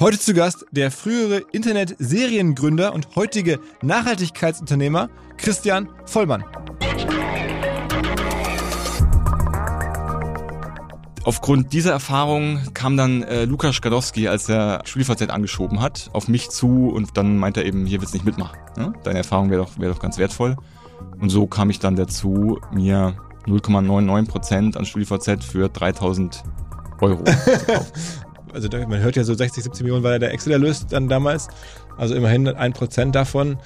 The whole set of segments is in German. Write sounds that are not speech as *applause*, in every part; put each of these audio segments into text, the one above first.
Heute zu Gast der frühere Internet-Seriengründer und heutige Nachhaltigkeitsunternehmer Christian Vollmann. Aufgrund dieser Erfahrung kam dann äh, Lukas Skadowski, als er StudiVZ angeschoben hat, auf mich zu und dann meinte er eben, hier willst du nicht mitmachen. Ne? Deine Erfahrung wäre doch, wär doch ganz wertvoll. Und so kam ich dann dazu, mir 0,99% an StudiVZ für 3000 Euro zu kaufen. *laughs* also man hört ja so 60, 70 Millionen war ja der Excel-Erlös dann damals. Also immerhin ein Prozent davon.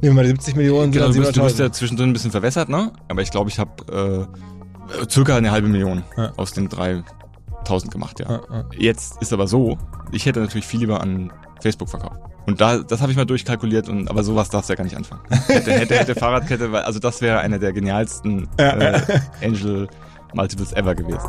Nehmen wir mal die 70 Millionen. Genau, du bist, du bist ja zwischendrin ein bisschen verwässert, ne? Aber ich glaube, ich habe äh, circa eine halbe Million ja. aus den 3000 gemacht, ja. Ja, ja. Jetzt ist aber so, ich hätte natürlich viel lieber an Facebook verkauft. Und da, das habe ich mal durchkalkuliert, und aber sowas darfst du ja gar nicht anfangen. *laughs* Hätte, hätte, hätte Fahrradkette, also das wäre einer der genialsten äh, Angel Multiples ever gewesen.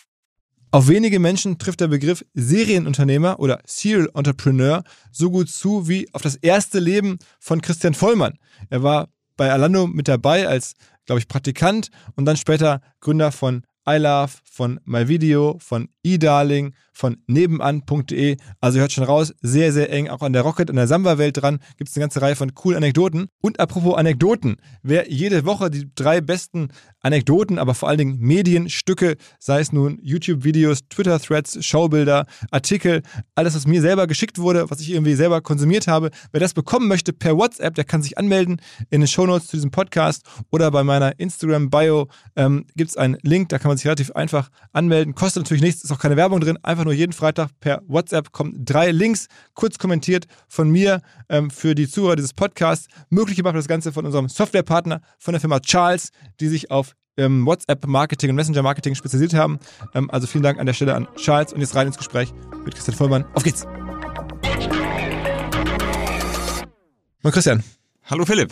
Auf wenige Menschen trifft der Begriff Serienunternehmer oder Serial Entrepreneur so gut zu wie auf das erste Leben von Christian Vollmann. Er war bei Alando mit dabei als, glaube ich, Praktikant und dann später Gründer von iLove, von MyVideo, von eDarling, von nebenan.de. Also ihr hört schon raus, sehr, sehr eng auch an der Rocket, an der Samba-Welt dran. Gibt es eine ganze Reihe von coolen Anekdoten. Und apropos Anekdoten, wer jede Woche die drei besten Anekdoten, aber vor allen Dingen Medienstücke, sei es nun YouTube-Videos, Twitter-Threads, Showbilder, Artikel, alles, was mir selber geschickt wurde, was ich irgendwie selber konsumiert habe, wer das bekommen möchte per WhatsApp, der kann sich anmelden in den Shownotes zu diesem Podcast oder bei meiner Instagram-Bio ähm, gibt es einen Link, da kann man sich relativ einfach anmelden. Kostet natürlich nichts, ist auch keine Werbung drin, einfach nur jeden Freitag per WhatsApp kommen drei Links, kurz kommentiert von mir ähm, für die Zuhörer dieses Podcasts. Möglich gemacht das Ganze von unserem Softwarepartner, von der Firma Charles, die sich auf ähm, WhatsApp-Marketing und Messenger-Marketing spezialisiert haben. Ähm, also vielen Dank an der Stelle an Charles und jetzt rein ins Gespräch mit Christian Vollmann. Auf geht's! Moin Christian. Hallo Philipp.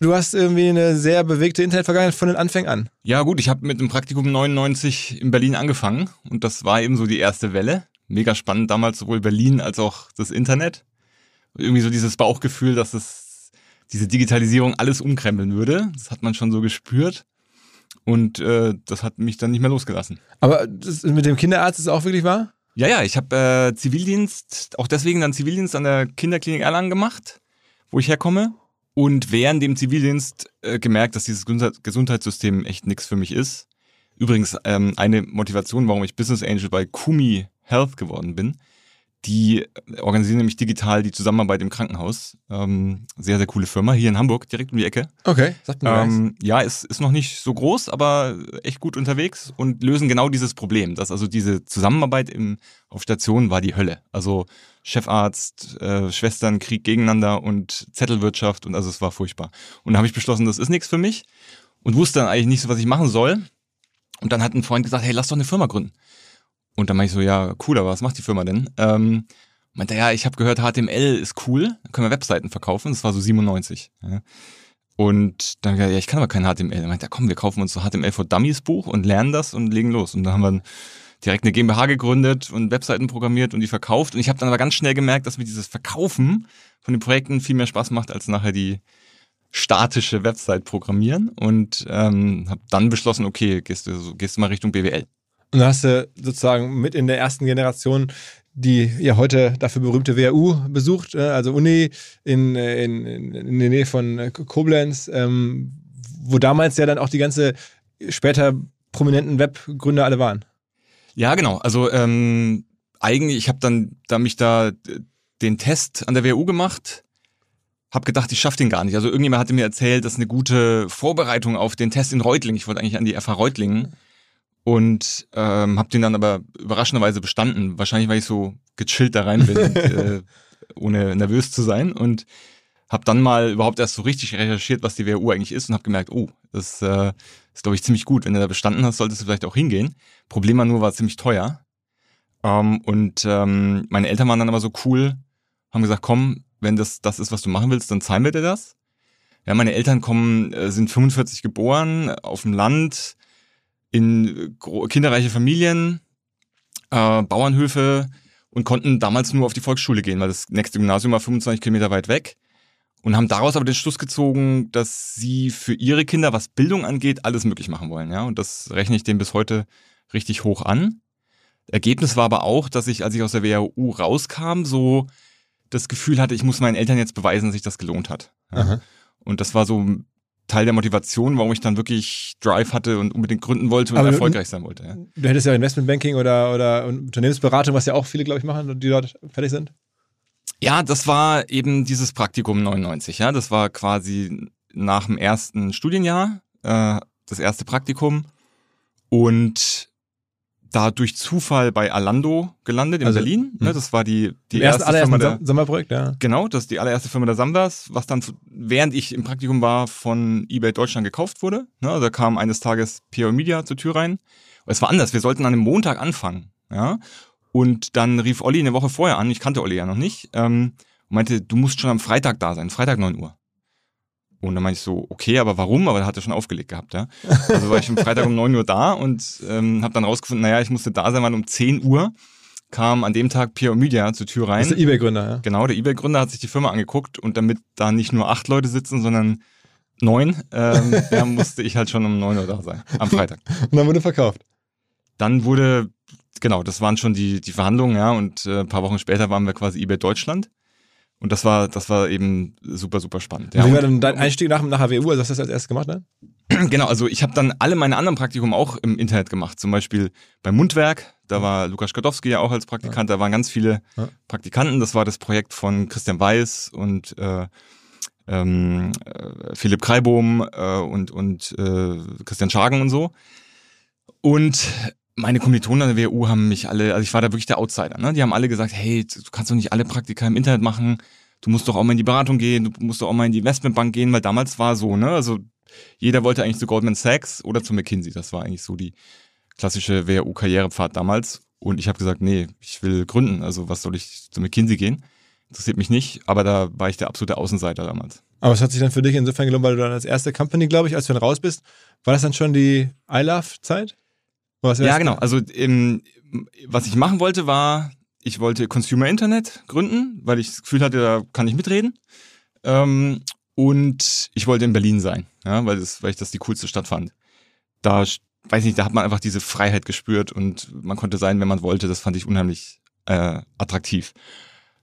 Du hast irgendwie eine sehr bewegte Internetvergangenheit von den Anfängen an. Ja gut, ich habe mit dem Praktikum 99 in Berlin angefangen und das war eben so die erste Welle. Mega spannend damals sowohl Berlin als auch das Internet. Irgendwie so dieses Bauchgefühl, dass es diese Digitalisierung alles umkrempeln würde. Das hat man schon so gespürt. Und äh, das hat mich dann nicht mehr losgelassen. Aber mit dem Kinderarzt ist auch wirklich wahr? Ja, ja, ich habe äh, Zivildienst, auch deswegen dann Zivildienst an der Kinderklinik Erlangen gemacht, wo ich herkomme und während dem Zivildienst äh, gemerkt, dass dieses Gesundheitssystem echt nichts für mich ist. Übrigens ähm, eine Motivation, warum ich Business Angel bei Kumi Health geworden bin. Die organisieren nämlich digital die Zusammenarbeit im Krankenhaus. Ähm, sehr, sehr coole Firma hier in Hamburg, direkt um die Ecke. Okay, sagt mir ähm, Ja, ist, ist noch nicht so groß, aber echt gut unterwegs und lösen genau dieses Problem, dass also diese Zusammenarbeit im, auf Stationen war die Hölle. Also Chefarzt, äh, Schwestern, Krieg gegeneinander und Zettelwirtschaft und also es war furchtbar. Und da habe ich beschlossen, das ist nichts für mich und wusste dann eigentlich nicht so, was ich machen soll. Und dann hat ein Freund gesagt, hey, lass doch eine Firma gründen. Und dann meinte ich so, ja, cool, aber was macht die Firma denn? Ähm, Meinte, ja, ich habe gehört, HTML ist cool, dann können wir Webseiten verkaufen. Das war so 97. Ja. Und dann, ja, ich kann aber kein HTML. Er meinte, ja, komm, wir kaufen uns so HTML for Dummies Buch und lernen das und legen los. Und da haben wir direkt eine GmbH gegründet und Webseiten programmiert und die verkauft. Und ich habe dann aber ganz schnell gemerkt, dass mir dieses Verkaufen von den Projekten viel mehr Spaß macht, als nachher die statische Website programmieren. Und ähm, habe dann beschlossen, okay, gehst du, gehst du mal Richtung BWL. Und dann hast du sozusagen mit in der ersten Generation die ja heute dafür berühmte WHU besucht, äh, also Uni in, in, in der Nähe von äh, Koblenz, ähm, wo damals ja dann auch die ganze später prominenten Webgründer alle waren. Ja, genau. Also ähm, eigentlich, ich habe dann da mich da den Test an der WHU gemacht, habe gedacht, ich schaffe den gar nicht. Also irgendjemand hatte mir erzählt, das ist eine gute Vorbereitung auf den Test in Reutlingen. Ich wollte eigentlich an die FH Reutlingen und ähm, habe den dann aber überraschenderweise bestanden. Wahrscheinlich, weil ich so gechillt da rein bin, *laughs* äh, ohne nervös zu sein und habe dann mal überhaupt erst so richtig recherchiert, was die WHU eigentlich ist und habe gemerkt, oh, das äh, ist glaube ich ziemlich gut. Wenn du da bestanden hast, solltest du vielleicht auch hingehen. Problem war nur, war ziemlich teuer. Ähm, und ähm, meine Eltern waren dann aber so cool, haben gesagt, komm, wenn das das ist, was du machen willst, dann zahlen wir dir das. Ja, meine Eltern kommen, äh, sind 45 geboren, auf dem Land, in kinderreiche Familien, äh, Bauernhöfe und konnten damals nur auf die Volksschule gehen, weil das nächste Gymnasium war 25 Kilometer weit weg und haben daraus aber den Schluss gezogen, dass sie für ihre Kinder, was Bildung angeht, alles möglich machen wollen. Ja, und das rechne ich dem bis heute richtig hoch an. Ergebnis war aber auch, dass ich, als ich aus der WHU rauskam, so das Gefühl hatte, ich muss meinen Eltern jetzt beweisen, dass sich das gelohnt hat. Ja. Und das war so Teil der Motivation, warum ich dann wirklich Drive hatte und unbedingt gründen wollte und Aber erfolgreich sein wollte. Ja. Du hättest ja Investmentbanking oder, oder Unternehmensberatung, was ja auch viele, glaube ich, machen, die dort fertig sind. Ja, das war eben dieses Praktikum 99. Ja, das war quasi nach dem ersten Studienjahr äh, das erste Praktikum und da durch Zufall bei Alando gelandet in also, Berlin. Ne, das war die, die erste Firma der Sommerprojekt, ja. Genau, das ist die allererste Firma der Samwas, was dann, während ich im Praktikum war, von eBay Deutschland gekauft wurde. Ne, also da kam eines Tages PR Media zur Tür rein. Es war anders, wir sollten an einem Montag anfangen. Ja? Und dann rief Olli eine Woche vorher an, ich kannte Olli ja noch nicht, ähm, und meinte, du musst schon am Freitag da sein, Freitag 9 Uhr. Und dann meinte ich so, okay, aber warum? Aber er hat er schon aufgelegt gehabt, ja. Also war ich am Freitag um 9 Uhr da und ähm, habe dann rausgefunden, naja, ich musste da sein, weil um 10 Uhr kam an dem Tag Pierre Media zur Tür rein. Das ist der Ebay-Gründer, ja. Genau, der Ebay-Gründer hat sich die Firma angeguckt und damit da nicht nur acht Leute sitzen, sondern neun, ähm, *laughs* ja, musste ich halt schon um 9 Uhr da sein, am Freitag. und dann wurde verkauft. Dann wurde, genau, das waren schon die, die Verhandlungen, ja, und äh, ein paar Wochen später waren wir quasi eBay Deutschland. Und das war, das war eben super, super spannend. Ja. Wie war denn dein Einstieg nach, nach HWU? Also hast du das als erstes gemacht, ne? *clears throat* Genau, also ich habe dann alle meine anderen Praktikum auch im Internet gemacht. Zum Beispiel beim Mundwerk, da war Lukas Skadowski ja auch als Praktikant, da waren ganz viele. Praktikanten. Das war das Projekt von Christian Weiß und äh, ähm, äh, Philipp Kreibohm äh, und, und äh, Christian Schagen und so. Und meine Kommilitonen an der WU haben mich alle, also ich war da wirklich der Outsider, ne? Die haben alle gesagt, hey, du kannst doch nicht alle Praktika im Internet machen, du musst doch auch mal in die Beratung gehen, du musst doch auch mal in die Investmentbank gehen, weil damals war so, ne? Also jeder wollte eigentlich zu Goldman Sachs oder zu McKinsey. Das war eigentlich so die klassische WU-Karrierepfad damals. Und ich habe gesagt, nee, ich will gründen. Also was soll ich zu McKinsey gehen? Interessiert mich nicht, aber da war ich der absolute Außenseiter damals. Aber es hat sich dann für dich insofern gelohnt, weil du dann als erste Company, glaube ich, als du dann raus bist, war das dann schon die iLove-Zeit? Ja, genau. Also ähm, was ich machen wollte, war, ich wollte Consumer Internet gründen, weil ich das Gefühl hatte, da kann ich mitreden. Ähm, und ich wollte in Berlin sein, ja, weil, das, weil ich das die coolste Stadt fand. Da, weiß nicht, da hat man einfach diese Freiheit gespürt und man konnte sein, wenn man wollte. Das fand ich unheimlich äh, attraktiv.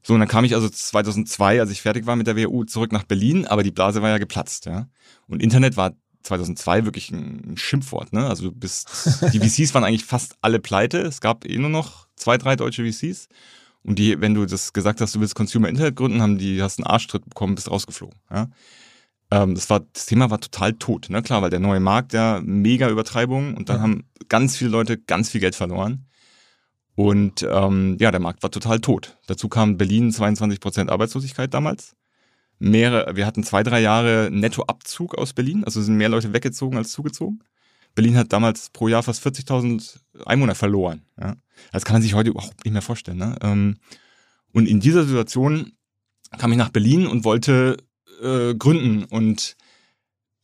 So, und dann kam ich also 2002, als ich fertig war mit der WU, zurück nach Berlin, aber die Blase war ja geplatzt, ja. Und Internet war 2002 wirklich ein Schimpfwort. Ne? Also du bist, die VCs waren eigentlich fast alle pleite. Es gab eh nur noch zwei, drei deutsche VCs. Und die, wenn du das gesagt hast, du willst Consumer Internet gründen, haben die, hast einen Arschtritt bekommen, bist rausgeflogen. Ja? Ähm, das war, das Thema war total tot, ne? Klar, weil der neue Markt ja mega Übertreibung und dann ja. haben ganz viele Leute ganz viel Geld verloren. Und ähm, ja, der Markt war total tot. Dazu kam Berlin 22 Prozent Arbeitslosigkeit damals mehrere, wir hatten zwei, drei Jahre Nettoabzug aus Berlin, also sind mehr Leute weggezogen als zugezogen. Berlin hat damals pro Jahr fast 40.000 Einwohner verloren. Ja. Das kann man sich heute überhaupt nicht mehr vorstellen. Ne? Ähm, Und in dieser Situation kam ich nach Berlin und wollte äh, gründen und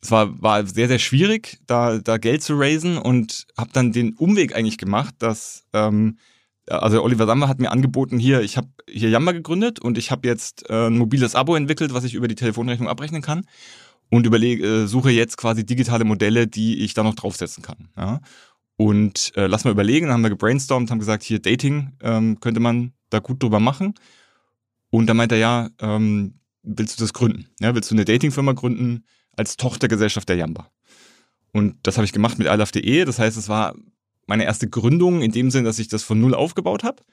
es war, war sehr, sehr schwierig, da, da Geld zu raisen und habe dann den Umweg eigentlich gemacht, dass ähm, also Oliver Samba hat mir angeboten, hier, ich habe hier Yamba gegründet und ich habe jetzt äh, ein mobiles Abo entwickelt, was ich über die Telefonrechnung abrechnen kann und überlege, äh, suche jetzt quasi digitale Modelle, die ich da noch draufsetzen kann. Ja? Und äh, lass mal überlegen, dann haben wir gebrainstormt, haben gesagt, hier Dating ähm, könnte man da gut drüber machen. Und dann meint er, ja, ähm, willst du das gründen? Ja, willst du eine Datingfirma gründen als Tochtergesellschaft der Yamba? Und das habe ich gemacht mit ilove.de. Das heißt, es war meine erste Gründung in dem Sinne, dass ich das von null aufgebaut habe.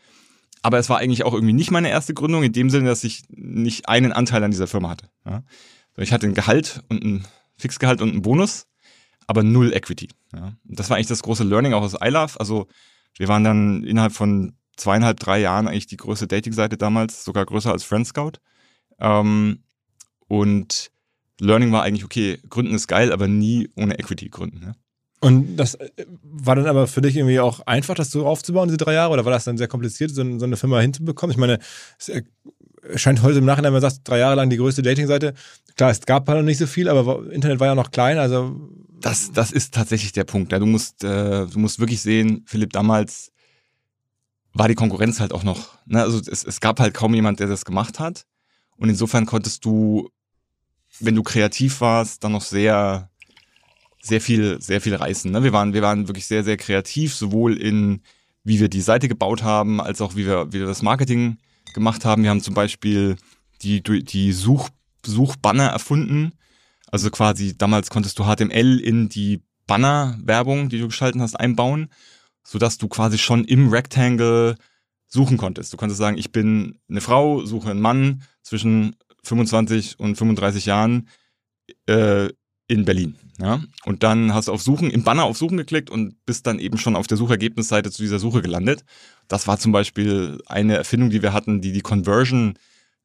Aber es war eigentlich auch irgendwie nicht meine erste Gründung in dem Sinne, dass ich nicht einen Anteil an dieser Firma hatte. Ja. Ich hatte ein Gehalt und ein Fixgehalt und einen Bonus, aber null Equity. Ja. Das war eigentlich das große Learning auch aus iLove. Also wir waren dann innerhalb von zweieinhalb, drei Jahren eigentlich die größte Dating-Seite damals, sogar größer als Friendscout. Ähm, und Learning war eigentlich, okay, gründen ist geil, aber nie ohne Equity gründen. Ja. Und das äh, war dann aber für dich irgendwie auch einfach, das so aufzubauen, diese drei Jahre? Oder war das dann sehr kompliziert, so, eine Firma hinzubekommen? Ich meine, es scheint heute im Nachhinein, wenn man sagt, drei Jahre lang die größte Dating-Seite. Klar, es gab halt noch nicht so viel, aber Internet war ja noch klein, also. Das, das ist tatsächlich der Punkt. Ja, du musst, äh, du musst wirklich sehen, Philipp, damals war die Konkurrenz halt auch noch, ne? also es, es gab halt kaum jemand, der das gemacht hat. Und insofern konntest du, wenn du kreativ warst, dann noch sehr, sehr viel, sehr viel reißen. Ne? Wir waren, wir waren wirklich sehr, sehr kreativ, sowohl in, wie wir die Seite gebaut haben, als auch wie wir, wie wir das Marketing gemacht haben. Wir haben zum Beispiel die, die Such, Suchbanner erfunden. Also quasi damals konntest du HTML in die Banner-Werbung, die du geschalten hast, einbauen, sodass du quasi schon im Rectangle suchen konntest. Du konntest sagen, ich bin eine Frau, suche einen Mann zwischen 25 und 35 Jahren äh, in Berlin. Ja? Und dann hast du auf Suchen, im Banner auf Suchen geklickt und bist dann eben schon auf der Suchergebnisseite zu dieser Suche gelandet. Das war zum Beispiel eine Erfindung, die wir hatten, die die Conversion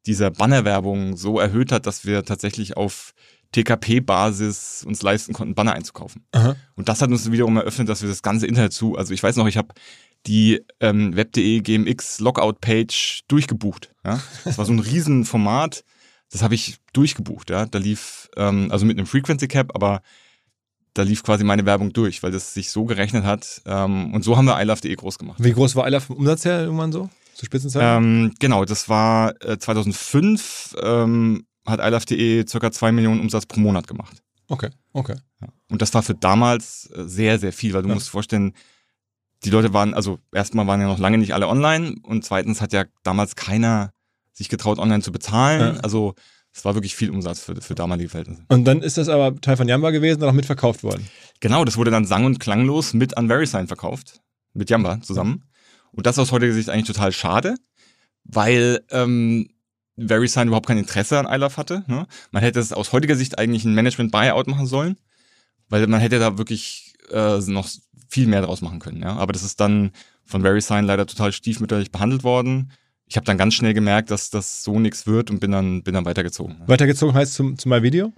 dieser Bannerwerbung so erhöht hat, dass wir tatsächlich auf TKP-Basis uns leisten konnten, Banner einzukaufen. Aha. Und das hat uns wiederum eröffnet, dass wir das ganze Internet zu, also ich weiß noch, ich habe die ähm, web.de GMX Logout-Page durchgebucht. Ja? Das war so ein Riesenformat das habe ich durchgebucht, ja. Da lief, ähm, also mit einem Frequency Cap, aber da lief quasi meine Werbung durch, weil das sich so gerechnet hat. Ähm, und so haben wir iLove.de groß gemacht. Wie groß war iLove vom Umsatz her irgendwann so? Zur Spitzenzeit? Ähm, genau, das war äh, 2005 ähm, hat iLove.de circa zwei Millionen Umsatz pro Monat gemacht. Okay, okay. Ja. Und das war für damals äh, sehr, sehr viel, weil du ja. musst vorstellen, die Leute waren, also erstmal waren ja noch lange nicht alle online und zweitens hat ja damals keiner sich getraut, online zu bezahlen. Ja. Also es war wirklich viel Umsatz für, für damalige Verhältnisse. Und dann ist das aber Teil von Yamba gewesen und auch mitverkauft worden. Genau, das wurde dann sang- und klanglos mit an VeriSign verkauft. Mit Yamba zusammen. Und das ist aus heutiger Sicht eigentlich total schade, weil ähm, VeriSign überhaupt kein Interesse an iLove hatte. Ne? Man hätte es aus heutiger Sicht eigentlich ein Management-Buyout machen sollen, weil man hätte da wirklich äh, noch viel mehr draus machen können. Ja? Aber das ist dann von VeriSign leider total stiefmütterlich behandelt worden ich habe dann ganz schnell gemerkt, dass das so nichts wird und bin dann, bin dann weitergezogen. Weitergezogen heißt zum, zu My Video?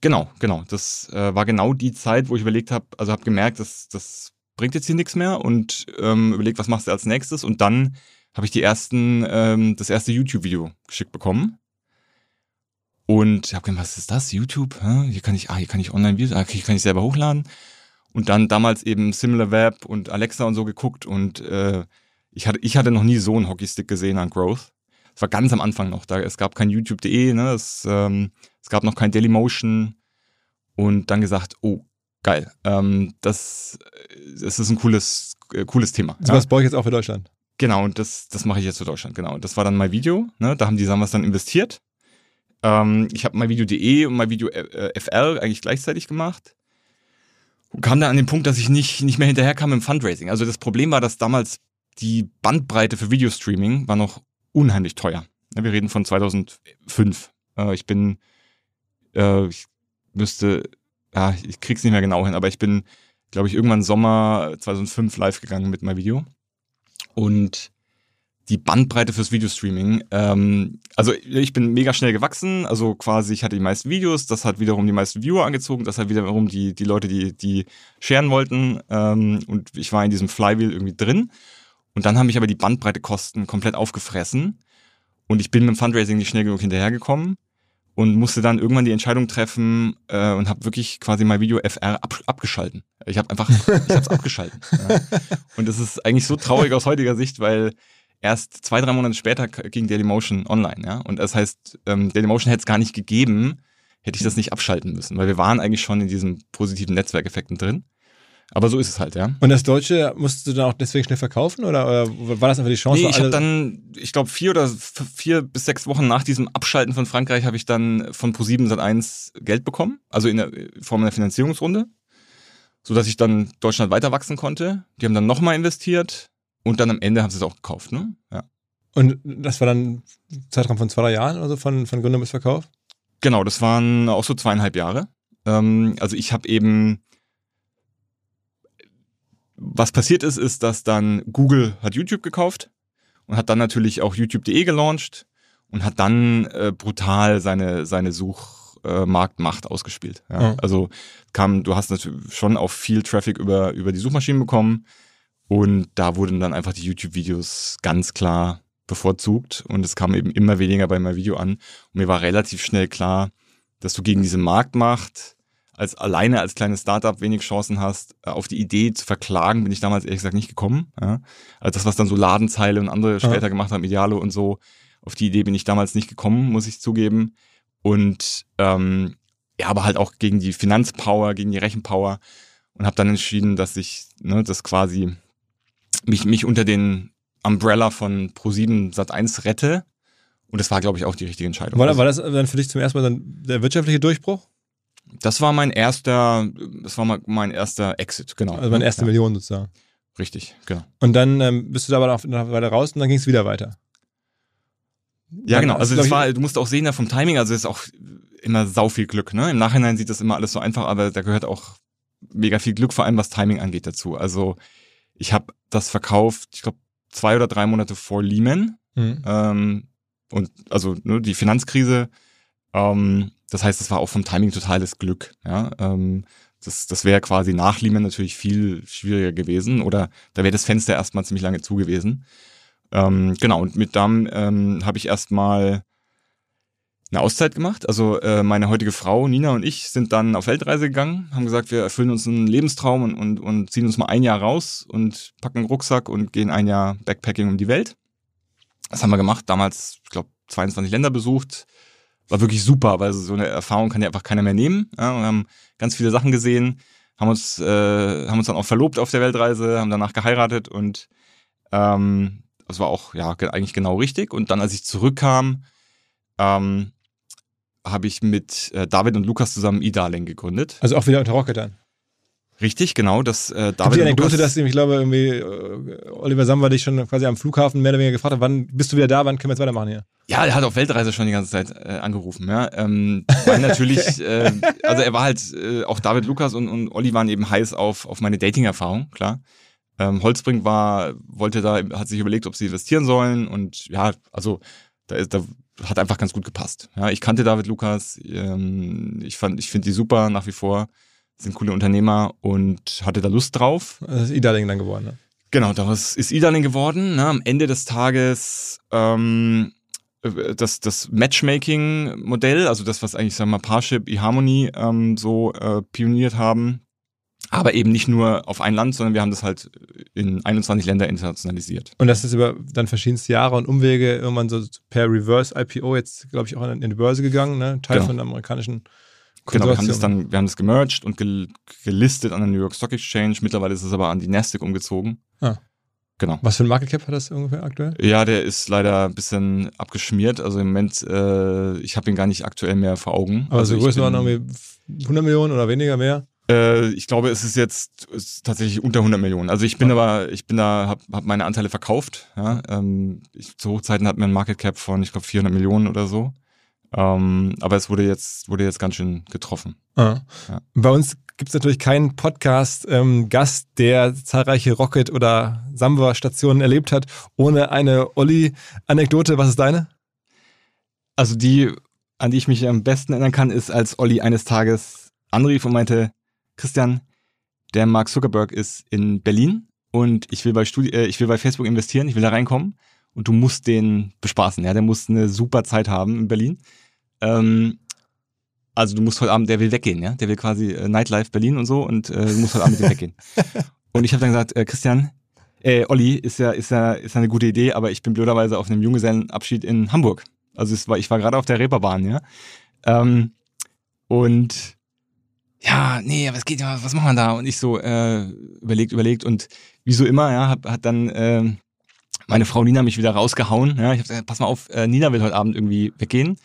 Genau, genau. Das äh, war genau die Zeit, wo ich überlegt habe, also habe gemerkt, dass das bringt jetzt hier nichts mehr und ähm, überlegt, was machst du als nächstes? Und dann habe ich die ersten, ähm, das erste YouTube-Video geschickt bekommen. Und habe gedacht, was ist das? YouTube? Hä? Hier kann ich, ah, hier kann ich Online-Videos, ah, hier kann ich selber hochladen. Und dann damals eben SimilarWeb und Alexa und so geguckt und äh, ich hatte, ich hatte noch nie so einen Hockeystick gesehen an Growth. Es war ganz am Anfang noch. Da, es gab kein YouTube.de, ne? es, ähm, es gab noch kein Dailymotion. Und dann gesagt, oh, geil. Ähm, das, das ist ein cooles, äh, cooles Thema. So ja? was baue ich jetzt auch für Deutschland. Genau, und das, das mache ich jetzt für Deutschland, genau. Und das war dann mein Video, ne? Da haben die Sammers dann investiert. Ähm, ich habe myvideo.de und myvideo.fl äh, eigentlich gleichzeitig gemacht. Und kam dann an den Punkt, dass ich nicht, nicht mehr hinterherkam im Fundraising. Also das Problem war, dass damals die Bandbreite für Videostreaming war noch unheimlich teuer. Wir reden von 2005. Äh, ich bin, äh, ich müsste, ich krieg's nicht mehr genau hin, aber ich bin, glaube ich, irgendwann Sommer 2005 live gegangen mit meinem Video. Und die Bandbreite fürs Videostreaming. Ähm, also ich bin mega schnell gewachsen, also quasi ich hatte die meisten Videos, das hat wiederum die meisten Viewer angezogen, das hat wiederum die, die Leute, die, die scheren wollten ähm, und ich war in diesem Flywheel irgendwie drin. Und dann haben mich aber die Bandbreitekosten komplett aufgefressen, Und ich bin mit dem Fundraising nicht schnell genug hinterhergekommen und musste dann irgendwann die Entscheidung treffen äh, und habe wirklich quasi mein Video FR ab, abgeschalten. Ich habe einfach, ich habe es *laughs* abgeschalten. Ja. Und das ist eigentlich so traurig aus heutiger Sicht, weil erst zwei, drei Monate später ging Dailymotion online. Ja? Und das heißt, ähm, Dailymotion hätte es gar nicht gegeben, hätte ich das nicht abschalten müssen, weil wir waren eigentlich schon in diesen positiven Netzwerkeffekten drin. Aber so ist es halt, ja. Und das Deutsche musst du dann auch deswegen schnell verkaufen oder, oder war das einfach die Chance? Nee, ich habe dann, ich glaube, vier oder vier bis sechs Wochen nach diesem Abschalten von Frankreich habe ich dann von Pro7 Sat1 Geld bekommen, also in der Form einer Finanzierungsrunde, so dass ich dann Deutschland weiter wachsen konnte. Die haben dann nochmal investiert und dann am Ende haben sie es auch gekauft, ne? Ja. Und das war dann ein Zeitraum von zwei, drei Jahren oder so, von, von Gründung bis Verkauf? Genau, das waren auch so zweieinhalb Jahre. Ähm, also ich habe eben was passiert ist, ist, dass dann Google hat YouTube gekauft und hat dann natürlich auch YouTube.de gelauncht und hat dann äh, brutal seine, seine Suchmarktmacht äh, ausgespielt. Ja. Mhm. Also kam, du hast natürlich schon auch viel Traffic über, über die Suchmaschinen bekommen und da wurden dann einfach die YouTube-Videos ganz klar bevorzugt und es kam eben immer weniger bei meinem Video an. Und mir war relativ schnell klar, dass du gegen diese Marktmacht als alleine als kleines Startup wenig Chancen hast, äh, auf die Idee zu verklagen, bin ich damals ehrlich gesagt nicht gekommen. Ja. Also das, was dann so Ladenzeile und andere später ja. gemacht haben, Idealo und so, auf die Idee bin ich damals nicht gekommen, muss ich zugeben. Und ähm, ja, aber halt auch gegen die Finanzpower, gegen die Rechenpower und habe dann entschieden, dass ich ne, das quasi mich, mich unter den Umbrella von Pro7 Sat1 rette. Und das war, glaube ich, auch die richtige Entscheidung. War, war das dann für dich zum ersten Mal dann der wirtschaftliche Durchbruch? Das war mein erster, das war mein erster Exit, genau. Also meine erste ja. Million sozusagen. Richtig, genau. Und dann ähm, bist du da aber noch, weiter raus und dann ging es wieder weiter. Ja, dann, genau. Also das war, du musst auch sehen, ja, vom Timing, also ist auch immer sau viel Glück, ne? Im Nachhinein sieht das immer alles so einfach, aber da gehört auch mega viel Glück, vor allem was Timing angeht dazu. Also ich habe das verkauft, ich glaube, zwei oder drei Monate vor Lehman. Mhm. Ähm, und also ne, die Finanzkrise. Ähm, das heißt, es war auch vom Timing totales Glück. Ja? Ähm, das das wäre quasi nach Lehman natürlich viel schwieriger gewesen oder da wäre das Fenster erstmal ziemlich lange zu gewesen. Ähm, genau, und mit dann ähm, habe ich erstmal eine Auszeit gemacht. Also äh, meine heutige Frau Nina und ich sind dann auf Weltreise gegangen, haben gesagt, wir erfüllen uns einen Lebenstraum und, und, und ziehen uns mal ein Jahr raus und packen einen Rucksack und gehen ein Jahr Backpacking um die Welt. Das haben wir gemacht, damals, ich glaube, 22 Länder besucht, war wirklich super, weil so eine Erfahrung kann ja einfach keiner mehr nehmen. Ja, wir haben ganz viele Sachen gesehen, haben uns, äh, haben uns dann auch verlobt auf der Weltreise, haben danach geheiratet und ähm, das war auch ja eigentlich genau richtig. Und dann, als ich zurückkam, ähm, habe ich mit äh, David und Lukas zusammen E-Darling gegründet. Also auch wieder unter Rocket dann? Richtig, genau. Das, äh, David die Anekdote, dass ich glaube, irgendwie äh, Oliver Samba dich schon quasi am Flughafen mehr oder weniger gefragt hat, wann bist du wieder da, wann können wir jetzt weitermachen hier? Ja, er hat auf Weltreise schon die ganze Zeit äh, angerufen, ja. Ähm, weil natürlich, *laughs* äh, also er war halt, äh, auch David Lukas und, und Olli waren eben heiß auf, auf meine Dating-Erfahrung, klar. Ähm, Holzbrink war, wollte da, hat sich überlegt, ob sie investieren sollen und ja, also da, ist, da hat einfach ganz gut gepasst. Ja, ich kannte David Lukas, ähm, ich fand, ich finde die super nach wie vor sind coole Unternehmer und hatte da Lust drauf. Das ist E-Darling dann geworden, ne? Genau, daraus ist E-Darling geworden. Ne? Am Ende des Tages ähm, das, das Matchmaking-Modell, also das, was eigentlich, sagen wir mal, Parship, eHarmony ähm, so äh, pioniert haben, aber eben nicht nur auf ein Land, sondern wir haben das halt in 21 Länder internationalisiert. Und das ist über dann verschiedenste Jahre und Umwege irgendwann so per Reverse IPO jetzt, glaube ich, auch in die Börse gegangen, ne? Teil genau. von der amerikanischen Genau, wir haben das dann, wir haben das gemerged und gel gelistet an der New York Stock Exchange. Mittlerweile ist es aber an die Nasdaq umgezogen. Ah. Genau. Was für ein Market Cap hat das ungefähr aktuell? Ja, der ist leider ein bisschen abgeschmiert. Also im Moment, äh, ich habe ihn gar nicht aktuell mehr vor Augen. Aber also so Größenordnung irgendwie 100 Millionen oder weniger mehr? Äh, ich glaube, es ist jetzt ist tatsächlich unter 100 Millionen. Also ich bin okay. aber, ich bin da, habe hab meine Anteile verkauft. Ja? Ähm, ich, zu Hochzeiten hatten wir ein Market Cap von, ich glaube, 400 Millionen oder so. Ähm, aber es wurde jetzt, wurde jetzt ganz schön getroffen. Ah. Ja. Bei uns gibt es natürlich keinen Podcast-Gast, ähm, der zahlreiche Rocket- oder Samba-Stationen erlebt hat, ohne eine Olli-Anekdote. Was ist deine? Also die, an die ich mich am besten erinnern kann, ist, als Olli eines Tages anrief und meinte, Christian, der Mark Zuckerberg ist in Berlin und ich will bei Studi äh, ich will bei Facebook investieren, ich will da reinkommen. und du musst den bespaßen. Ja, der muss eine super Zeit haben in Berlin. Ähm, also du musst heute Abend, der will weggehen, ja, der will quasi äh, Nightlife Berlin und so und äh, du musst heute Abend mit dem weggehen. *laughs* Und ich habe dann gesagt, äh, Christian, äh, Olli, ist ja, ist ja, ist ja eine gute Idee, aber ich bin blöderweise auf einem Junggesellenabschied in Hamburg. Also es war, ich war gerade auf der Reeperbahn, ja. Ähm, und ja, nee, was geht ja, was machen wir da? Und ich so äh, überlegt, überlegt und wie so immer, ja, hab, hat dann äh, meine Frau Nina mich wieder rausgehauen. Ja, ich habe gesagt, pass mal auf, äh, Nina will heute Abend irgendwie weggehen.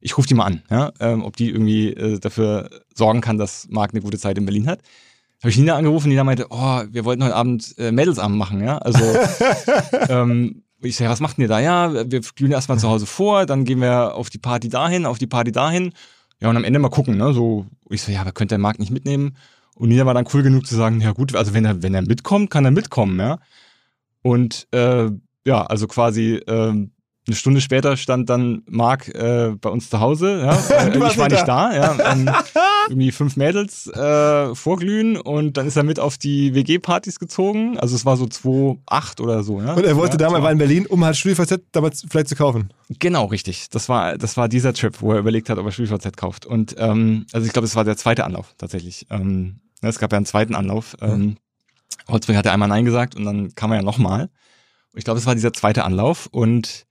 Ich rufe die mal an, ja, ähm, ob die irgendwie äh, dafür sorgen kann, dass Marc eine gute Zeit in Berlin hat. Habe ich Nina angerufen, Nina meinte, oh, wir wollten heute Abend äh, Mädelsabend machen, ja. Also *laughs* ähm, ich sage, was macht denn ihr da? Ja, wir glühen erstmal zu Hause vor, dann gehen wir auf die Party dahin, auf die Party dahin. Ja, und am Ende mal gucken, ne? So, ich so, ja, aber könnte der Marc nicht mitnehmen? Und Nina war dann cool genug zu sagen, ja gut, also wenn er, wenn er mitkommt, kann er mitkommen, ja. Und äh, ja, also quasi äh, eine Stunde später stand dann Marc äh, bei uns zu Hause. Ja. *laughs* Äh, ich war nicht da. ja. Ähm, *laughs* irgendwie fünf Mädels äh, vorglühen und dann ist er mit auf die WG-Partys gezogen. Also es war so 2008 oder so. Ja. Und er wollte ja, damals, war in Berlin, um halt StudiVZ damals vielleicht zu kaufen. Genau, richtig. Das war, das war dieser Trip, wo er überlegt hat, ob er StudiVZ kauft. Und ähm, also ich glaube, das war der zweite Anlauf tatsächlich. Ähm, es gab ja einen zweiten Anlauf. Ähm, Holzbrink hatte einmal Nein gesagt und dann kam er ja nochmal. Ich glaube, es war dieser zweite Anlauf und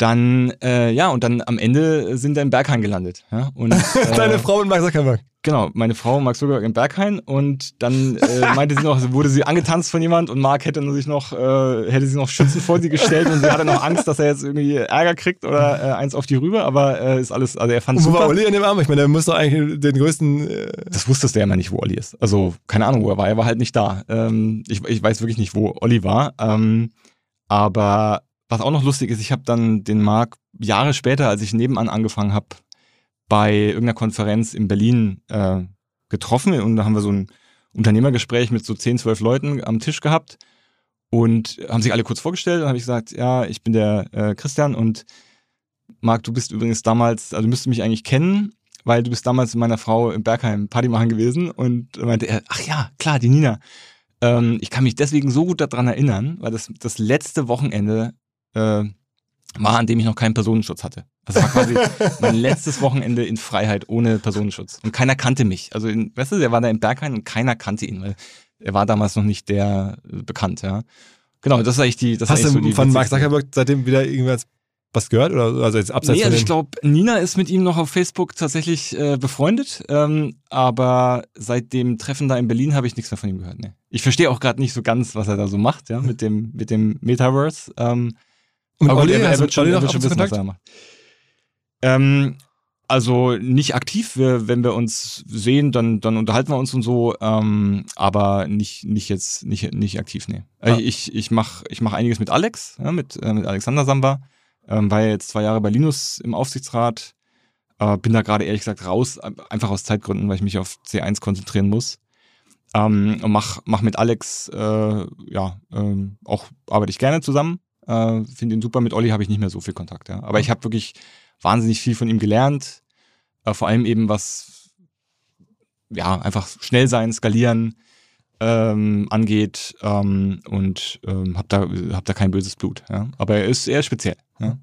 dann, äh, ja, und dann am Ende sind wir in Berghain gelandet. Ja? Und, *laughs* äh, Deine Frau und Mark Zuckerberg. Genau, meine Frau und Mark Zuckerberg in Berghain und dann äh, *laughs* meinte sie noch, wurde sie angetanzt von jemand und Mark hätte sich noch, äh, hätte sie noch Schützen vor sie gestellt und sie hatte noch Angst, dass er jetzt irgendwie Ärger kriegt oder äh, eins auf die rüber, aber äh, ist alles, also er fand wo super. war Olli in dem Arm? Ich meine, der muss doch eigentlich den größten. Äh, Das wusstest du ja immer nicht, wo Olli ist. Also keine Ahnung, wo er war. Er war halt nicht da. Ähm, ich, ich weiß wirklich nicht, wo Olli war. Ähm, aber was auch noch lustig ist, ich habe dann den Marc Jahre später, als ich nebenan angefangen habe, bei irgendeiner Konferenz in Berlin äh, getroffen. Und da haben wir so ein Unternehmergespräch mit so 10, 12 Leuten am Tisch gehabt und haben sich alle kurz vorgestellt. Und habe ich gesagt, ja, ich bin der äh, Christian und Marc, du bist übrigens damals, also du müsstest mich eigentlich kennen, weil du bist damals mit meiner Frau im Bergheim Party machen gewesen. Und meinte er, ach ja, klar, die Nina. Ähm, ich kann mich deswegen so gut daran erinnern, weil das das letzte Wochenende äh, war, an dem ich noch keinen Personenschutz hatte. Also war quasi *laughs* mein letztes Wochenende in Freiheit ohne Personenschutz. Und keiner kannte mich. Also, in, weißt du, der war da im Berghain und keiner kannte ihn, weil er war damals noch nicht der äh, bekannt, ja. Genau, das ist eigentlich die. Das hast du so die von Mark Zuckerberg seitdem wieder irgendwas was gehört? Oder also jetzt abseits Nee, also ich glaube, Nina ist mit ihm noch auf Facebook tatsächlich äh, befreundet, ähm, aber seit dem Treffen da in Berlin habe ich nichts mehr von ihm gehört. Nee. Ich verstehe auch gerade nicht so ganz, was er da so macht, ja, mit dem mit dem Metaverse. Ähm, Und aber gut, Olli, er, er du wird schon, er wird schon wissen, was er macht. Ähm, also nicht aktiv, wir, wenn wir uns sehen, dann, dann unterhalten wir uns und so, ähm, aber nicht, nicht jetzt, nicht, nicht aktiv, nee. Ah. Ich, ich mache ich mach einiges mit Alex, ja, mit, äh, mit Alexander Samba, ähm, war ja jetzt zwei Jahre bei Linus im Aufsichtsrat, äh, bin da gerade ehrlich gesagt raus, einfach aus Zeitgründen, weil ich mich auf C1 konzentrieren muss. Ähm, und mach, mach mit Alex, äh, ja, ähm, auch arbeite ich gerne zusammen. Äh, Finde ihn super. Mit Olli habe ich nicht mehr so viel Kontakt, ja. Aber ich habe wirklich wahnsinnig viel von ihm gelernt. Äh, vor allem eben was, ja, einfach schnell sein, skalieren ähm, angeht ähm, und ähm, hab da hab da kein böses Blut. Ja. Aber er ist eher speziell. Ja.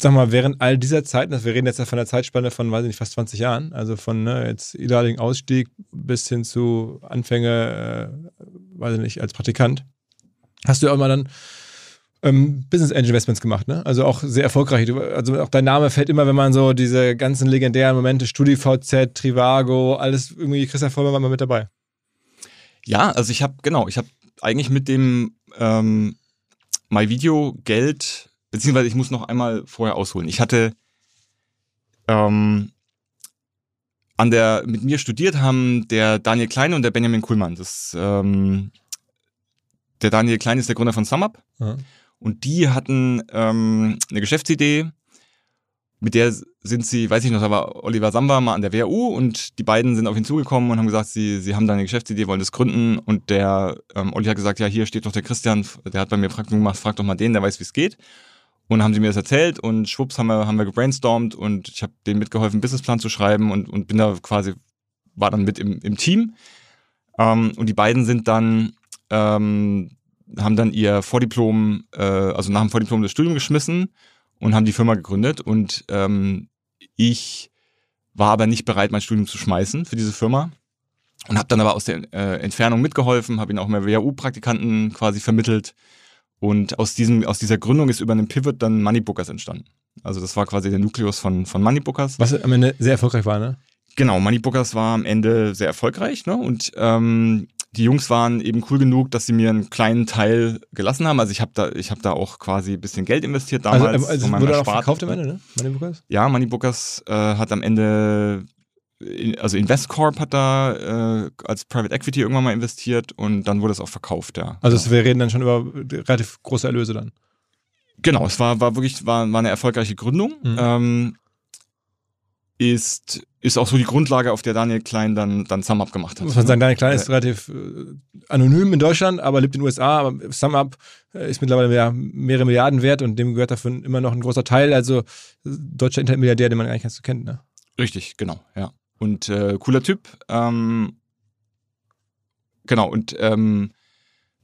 Sag mal, während all dieser Zeit, das- wir reden jetzt ja von der Zeitspanne von, weiß ich nicht, fast 20 Jahren, also von ne, jetzt idealigen Ausstieg bis hin zu Anfänge, äh, weiß ich nicht, als Praktikant, hast du ja mal dann ähm, Business Angel Investments gemacht, ne? Also auch sehr erfolgreich. Also auch dein Name fällt immer, wenn man so diese ganzen legendären Momente, StudiVZ, Trivago, alles irgendwie, Christian Vollmann war mal mit dabei. Ja, also ich habe genau, ich habe eigentlich mit dem ähm, MyVideo Geld, beziehungsweise ich muss noch einmal vorher ausholen. Ich hatte ähm, an der mit mir studiert haben der Daniel Klein und der Benjamin Kuhlmann. Das ähm, der Daniel Klein ist der Gründer von SumUp Ja. Und die hatten ähm, eine Geschäftsidee, mit der sind sie, weiß ich noch, da war Oliver Samba mal an der WHU und die beiden sind auf ihn zugekommen und haben gesagt, sie, sie haben da eine Geschäftsidee, wollen das gründen und der ähm, Olli hat gesagt, ja, hier steht doch der Christian, der hat bei mir Praktikum gemacht, frag doch mal den, der weiß, wie es geht. Und haben sie mir das erzählt und schwupps haben wir, haben wir gebrainstormt und ich habe denen mitgeholfen, einen Businessplan zu schreiben und, und bin da quasi, war dann mit im, im Team. Ähm, und die beiden sind dann ähm, haben dann ihr Vordiplom, äh, also nach dem Vordiplom das Studium geschmissen und haben die Firma gegründet. Und ähm, ich war aber nicht bereit, mein Studium zu schmeißen für diese Firma und habe dann aber aus der äh, Entfernung mitgeholfen, habe ihnen auch mehr WHU-Praktikanten quasi vermittelt. Und aus, diesem, aus dieser Gründung ist über einen Pivot dann Moneybookers entstanden. Also das war quasi der Nukleus von, von Moneybookers. Was am Ende sehr erfolgreich war, ne? Genau, Moneybookers war am Ende sehr erfolgreich, ne? Und ähm, die Jungs waren eben cool genug, dass sie mir einen kleinen Teil gelassen haben. Also ich habe da, ich habe da auch quasi ein bisschen Geld investiert damals. Also, also von wurde auch verkauft am Ende, ne? Moneybookers? Ja, Moneybookers äh, hat am Ende, in- also Investcorp hat da äh, als Private Equity irgendwann mal investiert und dann wurde es auch verkauft, ja. Also genau. es- wir reden dann schon über relativ große Erlöse dann. Genau, es war, war wirklich, war, war eine erfolgreiche Gründung. Mhm. Ähm, ist, ist auch so die Grundlage, auf der Daniel Klein dann, dann SumUp gemacht hat. Muss man sagen, Daniel Klein ist relativ äh, anonym in Deutschland, aber lebt in den USA. Aber SumUp äh, ist mittlerweile mehr, mehrere Milliarden wert und dem gehört davon immer noch ein großer Teil. Also äh, deutscher Internetmilliardär, den man eigentlich ganz so kennt. Ne? Richtig, genau, ja. Und äh, cooler Typ. Ähm, genau, und ähm,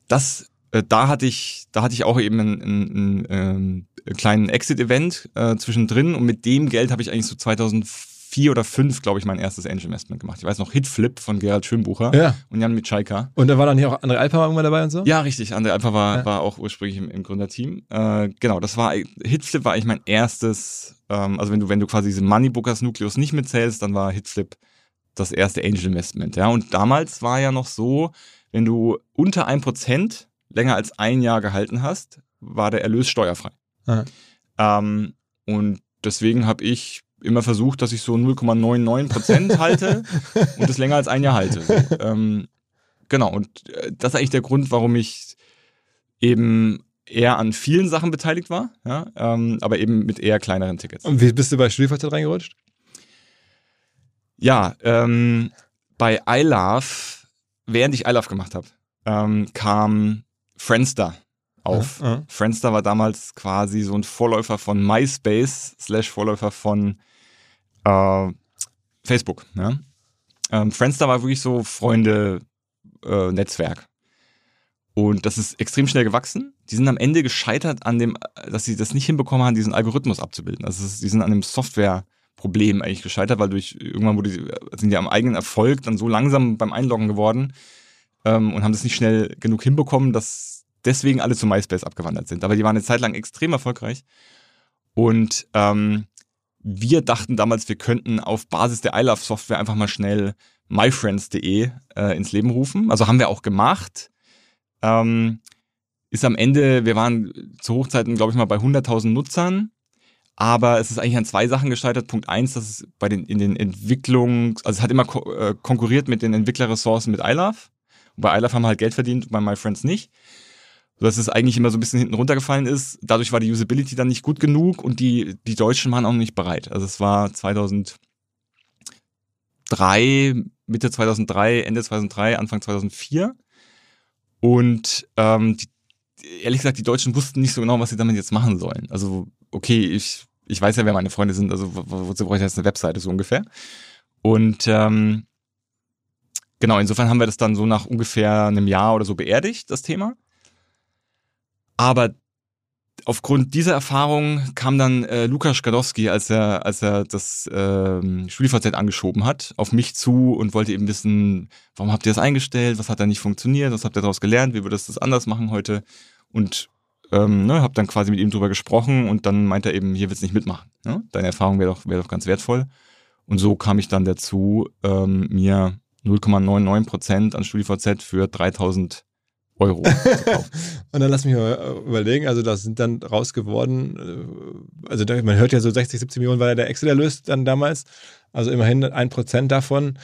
das, äh, da hatte ich, da hatte ich auch eben einen, einen, einen, ähm, kleinen Exit-Event äh, zwischendrin und mit dem Geld habe ich eigentlich so 2004 oder 5, glaube ich, mein erstes Angel Investment gemacht. Ich weiß noch, Hitflip von Gerald Schönbucher Ja. und Jan Mitschaiker. Und da war dann hier auch André Alper irgendwann dabei und so? Ja, richtig. André Alper war, Ja. war auch ursprünglich im, im Gründerteam. Äh, genau, das war Hitflip war eigentlich mein erstes, ähm, also wenn du, wenn du quasi diesen Moneybookers Nukleus nicht mitzählst, dann war Hitflip das erste Angel Investment. Ja, und damals war ja noch so, wenn du unter 1% länger als ein Jahr gehalten hast, war der Erlös steuerfrei. Ähm, und deswegen habe ich immer versucht, dass ich so 0,99% *laughs* halte und das länger als ein Jahr halte. So, ähm, genau, und äh, das ist eigentlich der Grund, warum ich eben eher an vielen Sachen beteiligt war, ja, ähm, aber eben mit eher kleineren Tickets. Und wie bist du bei StudiVZ reingerutscht? Ja, ähm, bei iLove, während ich iLove gemacht habe, ähm, kam Friendster auf. Ja, ja. Friendster war damals quasi so ein Vorläufer von MySpace slash Vorläufer von äh, Facebook. Ja? Ähm, Friendster war wirklich so Freunde-Netzwerk. Und das ist extrem schnell gewachsen. Die sind am Ende gescheitert an dem, dass sie das nicht hinbekommen haben, diesen Algorithmus abzubilden. Also die sind an dem Softwareproblem eigentlich gescheitert, weil durch irgendwann wurde sind die am eigenen Erfolg dann so langsam beim Einloggen geworden ähm, und haben das nicht schnell genug hinbekommen, dass deswegen alle zu MySpace abgewandert sind. Aber die waren eine Zeit lang extrem erfolgreich. Und ähm, wir dachten damals, wir könnten auf Basis der iLove-Software einfach mal schnell myfriends.de äh, ins Leben rufen. Also haben wir auch gemacht. Ähm, ist am Ende, wir waren zu Hochzeiten, glaube ich mal, bei 100.000 Nutzern. Aber es ist eigentlich an zwei Sachen gescheitert. Punkt eins, dass es bei den, in den Entwicklungen, also es hat immer ko äh, konkurriert mit den Entwicklerressourcen mit iLove. Und bei iLove haben wir halt Geld verdient, bei MyFriends nicht. Sodass es eigentlich immer so ein bisschen hinten runtergefallen ist. Dadurch war die Usability dann nicht gut genug und die, die Deutschen waren auch nicht bereit. Also es war 2003, Mitte 2003, Ende 2003, Anfang 2004. Und ähm, die, ehrlich gesagt, die Deutschen wussten nicht so genau, was sie damit jetzt machen sollen. Also, okay, ich, ich weiß ja, wer meine Freunde sind, also wo- wo- wozu brauche ich jetzt eine Webseite so ungefähr? Und ähm, genau, insofern haben wir das dann so nach ungefähr einem Jahr oder so beerdigt, das Thema. Aber aufgrund dieser Erfahrung kam dann äh, Lukas Skadowski, als er, als er das ähm, StudiVZ angeschoben hat, auf mich zu und wollte eben wissen, warum habt ihr das eingestellt, was hat da nicht funktioniert, was habt ihr daraus gelernt, wie würdest du das anders machen heute? Und ähm, ne, hab dann quasi mit ihm drüber gesprochen und dann meinte er eben, hier willst du nicht mitmachen. Ne? Deine Erfahrung wäre doch, wäre doch ganz wertvoll. Und so kam ich dann dazu, ähm, mir 0,99% an StudiVZ für 3000 Euro. *laughs* Und dann lass mich mal äh, überlegen, also das sind dann raus geworden, äh, also man hört ja so 60, 70 Millionen war ja der Excel-Erlös dann damals, also immerhin ein Prozent davon.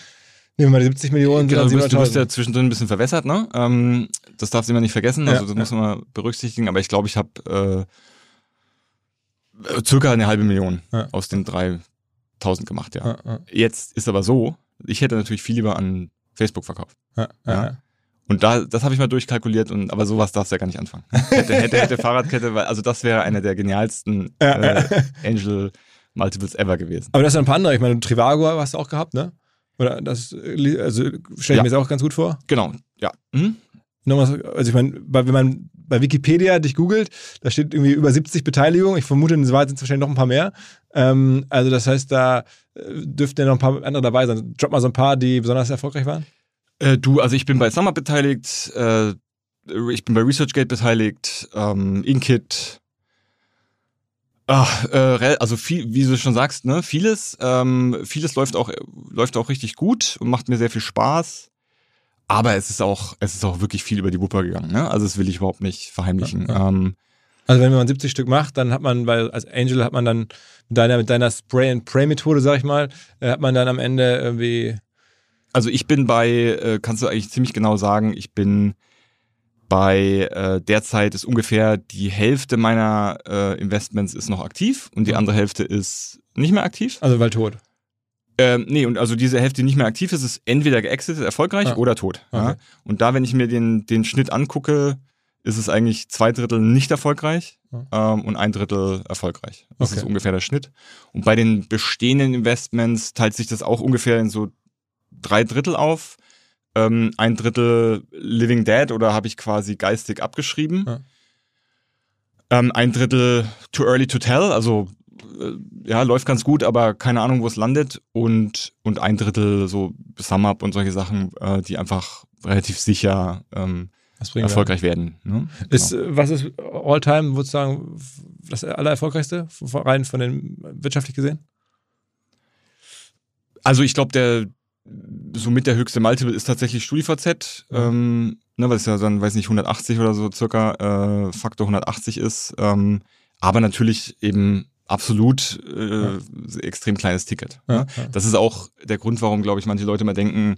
Nehmen wir mal die 70 Millionen, Genau, sind du bist, du bist 700.000. ja zwischendrin ein bisschen verwässert, ne? Ähm, das darfst du immer nicht vergessen, also Ja, das muss man mal berücksichtigen, aber ich glaube, ich habe äh, circa eine halbe Million Ja. aus den 3000 gemacht, ja. Ja, ja, Jetzt ist aber so, ich hätte natürlich viel lieber an Facebook verkauft. ja, ja, Ja. Und da, das habe ich mal durchkalkuliert, und aber sowas darfst du ja gar nicht anfangen. *laughs* Hätte, hätte, hätte Fahrradkette, weil, also das wäre einer der genialsten äh, Angel Multiples ever gewesen. Aber das sind ein paar andere, ich meine, Trivago hast du auch gehabt, ne? Oder das, also stelle ich Ja. mir das auch ganz gut vor. Genau, ja. Mhm. nochmal, also ich meine, wenn man bei Wikipedia dich googelt, da steht irgendwie über 70 Beteiligungen. Ich vermute, in Wahrheit sind es wahrscheinlich noch ein paar mehr. Ähm, also das heißt, da äh, dürften ja noch ein paar andere dabei sein. Drop mal so ein paar, die besonders erfolgreich waren. Äh, du, also ich bin bei Summer beteiligt, äh, ich bin bei ResearchGate beteiligt, ähm, Inkit, Ach, äh, also viel, wie du schon sagst, ne, vieles, ähm, vieles läuft auch, läuft auch richtig gut und macht mir sehr viel Spaß. Aber es ist auch, es ist auch wirklich viel über die Wupper gegangen, ne? Also das will ich überhaupt nicht verheimlichen. Ja, ja. Ähm, also wenn man 70 Stück macht, dann hat man, weil als Angel hat man dann mit deiner, mit deiner Spray and Pray Methode, sag ich mal, äh, hat man dann am Ende irgendwie. Also ich bin bei, äh, kannst du eigentlich ziemlich genau sagen, ich bin bei äh, derzeit ist ungefähr die Hälfte meiner äh, Investments ist noch aktiv und die andere Hälfte ist nicht mehr aktiv. Also weil tot. Ähm, nee, und also diese Hälfte, die nicht mehr aktiv ist, ist entweder geexitet, erfolgreich ah. oder tot. Okay. Ja. Und da, wenn ich mir den, den Schnitt angucke, ist es eigentlich zwei Drittel nicht erfolgreich ah. ähm, und ein Drittel erfolgreich. Das okay. ist ungefähr der Schnitt. Und bei den bestehenden Investments teilt sich das auch ungefähr in so drei Drittel auf ähm, ein Drittel Living Dead oder habe ich quasi geistig abgeschrieben. Ja. Ähm, ein Drittel Too Early to Tell, also ja, läuft ganz gut, aber keine Ahnung, wo es landet. Und, und ein Drittel so Sum Up und solche Sachen, äh, die einfach relativ sicher ähm, erfolgreich werden. Ne? Ist, genau. Was ist All-Time, würdest du sagen, das allererfolgreichste, rein von den wirtschaftlich gesehen? Also ich glaube, der, somit der höchste Multiple ist tatsächlich StudiVZ, ähm, ne, weil es ja dann, weiß nicht, 180 oder so circa, äh, Faktor 180 ist. Ähm, aber natürlich eben absolut äh, ja. extrem kleines Ticket. Ja, ne? ja. Das ist auch der Grund, warum, glaube ich, manche Leute mal denken,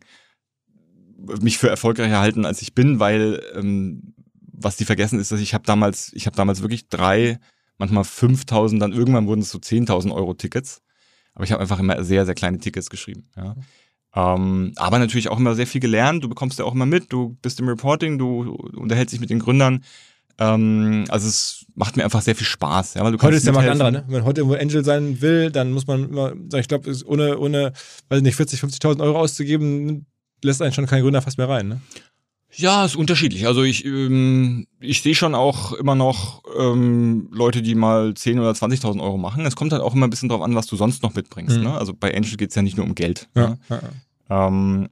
mich für erfolgreicher halten, als ich bin, weil ähm, was die vergessen ist, dass ich habe damals, ich habe damals wirklich drei, manchmal 5.000, dann irgendwann wurden es so 10.000 Euro Tickets. Aber ich habe einfach immer sehr, sehr kleine Tickets geschrieben. Ja. Ähm, aber natürlich auch immer sehr viel gelernt. Du bekommst ja auch immer mit. Du bist im Reporting, du unterhältst dich mit den Gründern. Ähm, also es macht mir einfach sehr viel Spaß. Ja, weil du heute ist der Markt anderer, ne? Wenn man heute irgendwo Angel sein will, dann muss man immer, ich glaube, ohne, ohne, weiß nicht, 40, 50.000 Euro auszugeben, lässt einen schon kein Gründer fast mehr rein, ne? Ja, ist unterschiedlich. Also ich, ähm, ich sehe schon auch immer noch ähm, Leute, die mal 10.000 oder 20.000 Euro machen. Es kommt halt auch immer ein bisschen drauf an, was du sonst noch mitbringst. Mhm. Ne? Also bei Angel geht's ja nicht nur um Geld. Ja, ne? ja, ja. Ähm,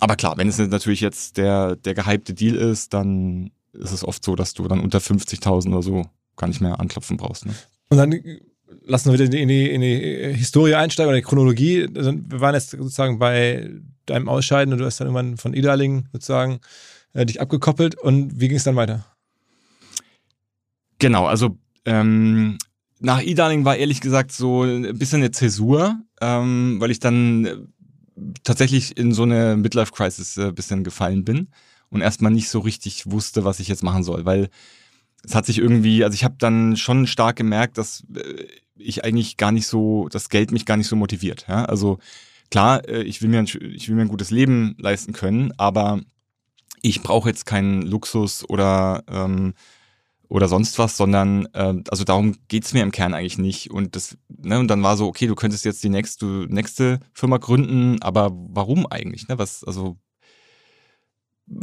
aber klar, wenn es natürlich jetzt der, der gehypte Deal ist, dann ist es oft so, dass du dann unter 50.000 oder so gar nicht mehr anklopfen brauchst. Ne? Und dann lassen wir wieder in die, in die Historie einsteigen oder die Chronologie. Wir waren jetzt sozusagen bei deinem Ausscheiden und du hast dann irgendwann von Idaling sozusagen äh, dich abgekoppelt. Und wie ging es dann weiter? Genau, also ähm, nach E-Darling war ehrlich gesagt so ein bisschen eine Zäsur, ähm, weil ich dann tatsächlich in so eine Midlife-Crisis ein äh, bisschen gefallen bin und erstmal nicht so richtig wusste, was ich jetzt machen soll, weil es hat sich irgendwie, also ich habe dann schon stark gemerkt, dass äh, ich eigentlich gar nicht so, das Geld mich gar nicht so motiviert. Ja? Also klar, äh, ich will mir ein, ich will mir ein gutes Leben leisten können, aber ich brauche jetzt keinen Luxus oder ähm, oder sonst was, sondern äh, also darum geht's mir im Kern eigentlich nicht. Und das, ne, und dann war so, okay, du könntest jetzt die nächste, nächste Firma gründen, aber warum eigentlich? Ne? Was, also,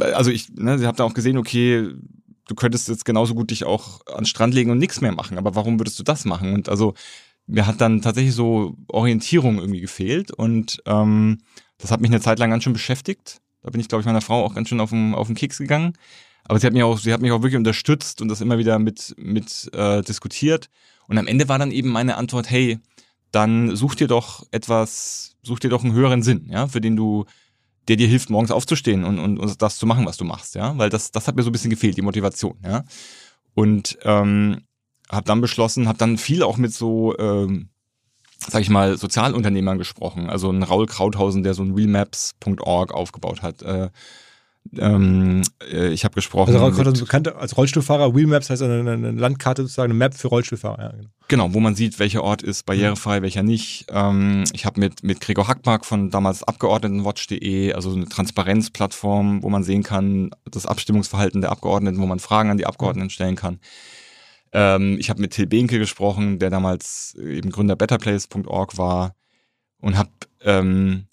also ich, ne, sie habt da auch gesehen, okay, du könntest jetzt genauso gut dich auch an Strand legen und nichts mehr machen, aber warum würdest du das machen? Und also mir hat dann tatsächlich so Orientierung irgendwie gefehlt und ähm, das hat mich eine Zeit lang ganz schön beschäftigt. Da bin ich, glaube ich, meiner Frau auch ganz schön auf den, auf den Keks gegangen. Aber sie hat mich auch, sie hat mich auch wirklich unterstützt und das immer wieder mit, mit äh, diskutiert. Und am Ende war dann eben meine Antwort, hey, dann such dir doch etwas, such dir doch einen höheren Sinn, ja, für den du, der dir hilft, morgens aufzustehen und, und, und das zu machen, was du machst, ja. Weil das, das hat mir so ein bisschen gefehlt, die Motivation, ja. Und ähm, habe dann beschlossen, habe dann viel auch mit so, ähm, sag ich mal, Sozialunternehmern gesprochen. Also ein Raul Krauthausen, der so ein realmaps.org aufgebaut hat. Äh, ähm, äh, ich habe gesprochen. Also Raul bekannt als Rollstuhlfahrer. Wheelmaps heißt eine, eine, Landkarte sozusagen, eine Map für Rollstuhlfahrer. Ja, genau. genau, wo man sieht, welcher Ort ist barrierefrei, welcher nicht. Ähm, ich habe mit, mit Gregor Hackmark von damals Abgeordnetenwatch.de, also eine Transparenzplattform, wo man sehen kann, das Abstimmungsverhalten der Abgeordneten, wo man Fragen an die Abgeordneten stellen kann. Ähm, ich habe mit Till Behnke gesprochen, der damals eben Gründer betterplace.org war und habe ähm,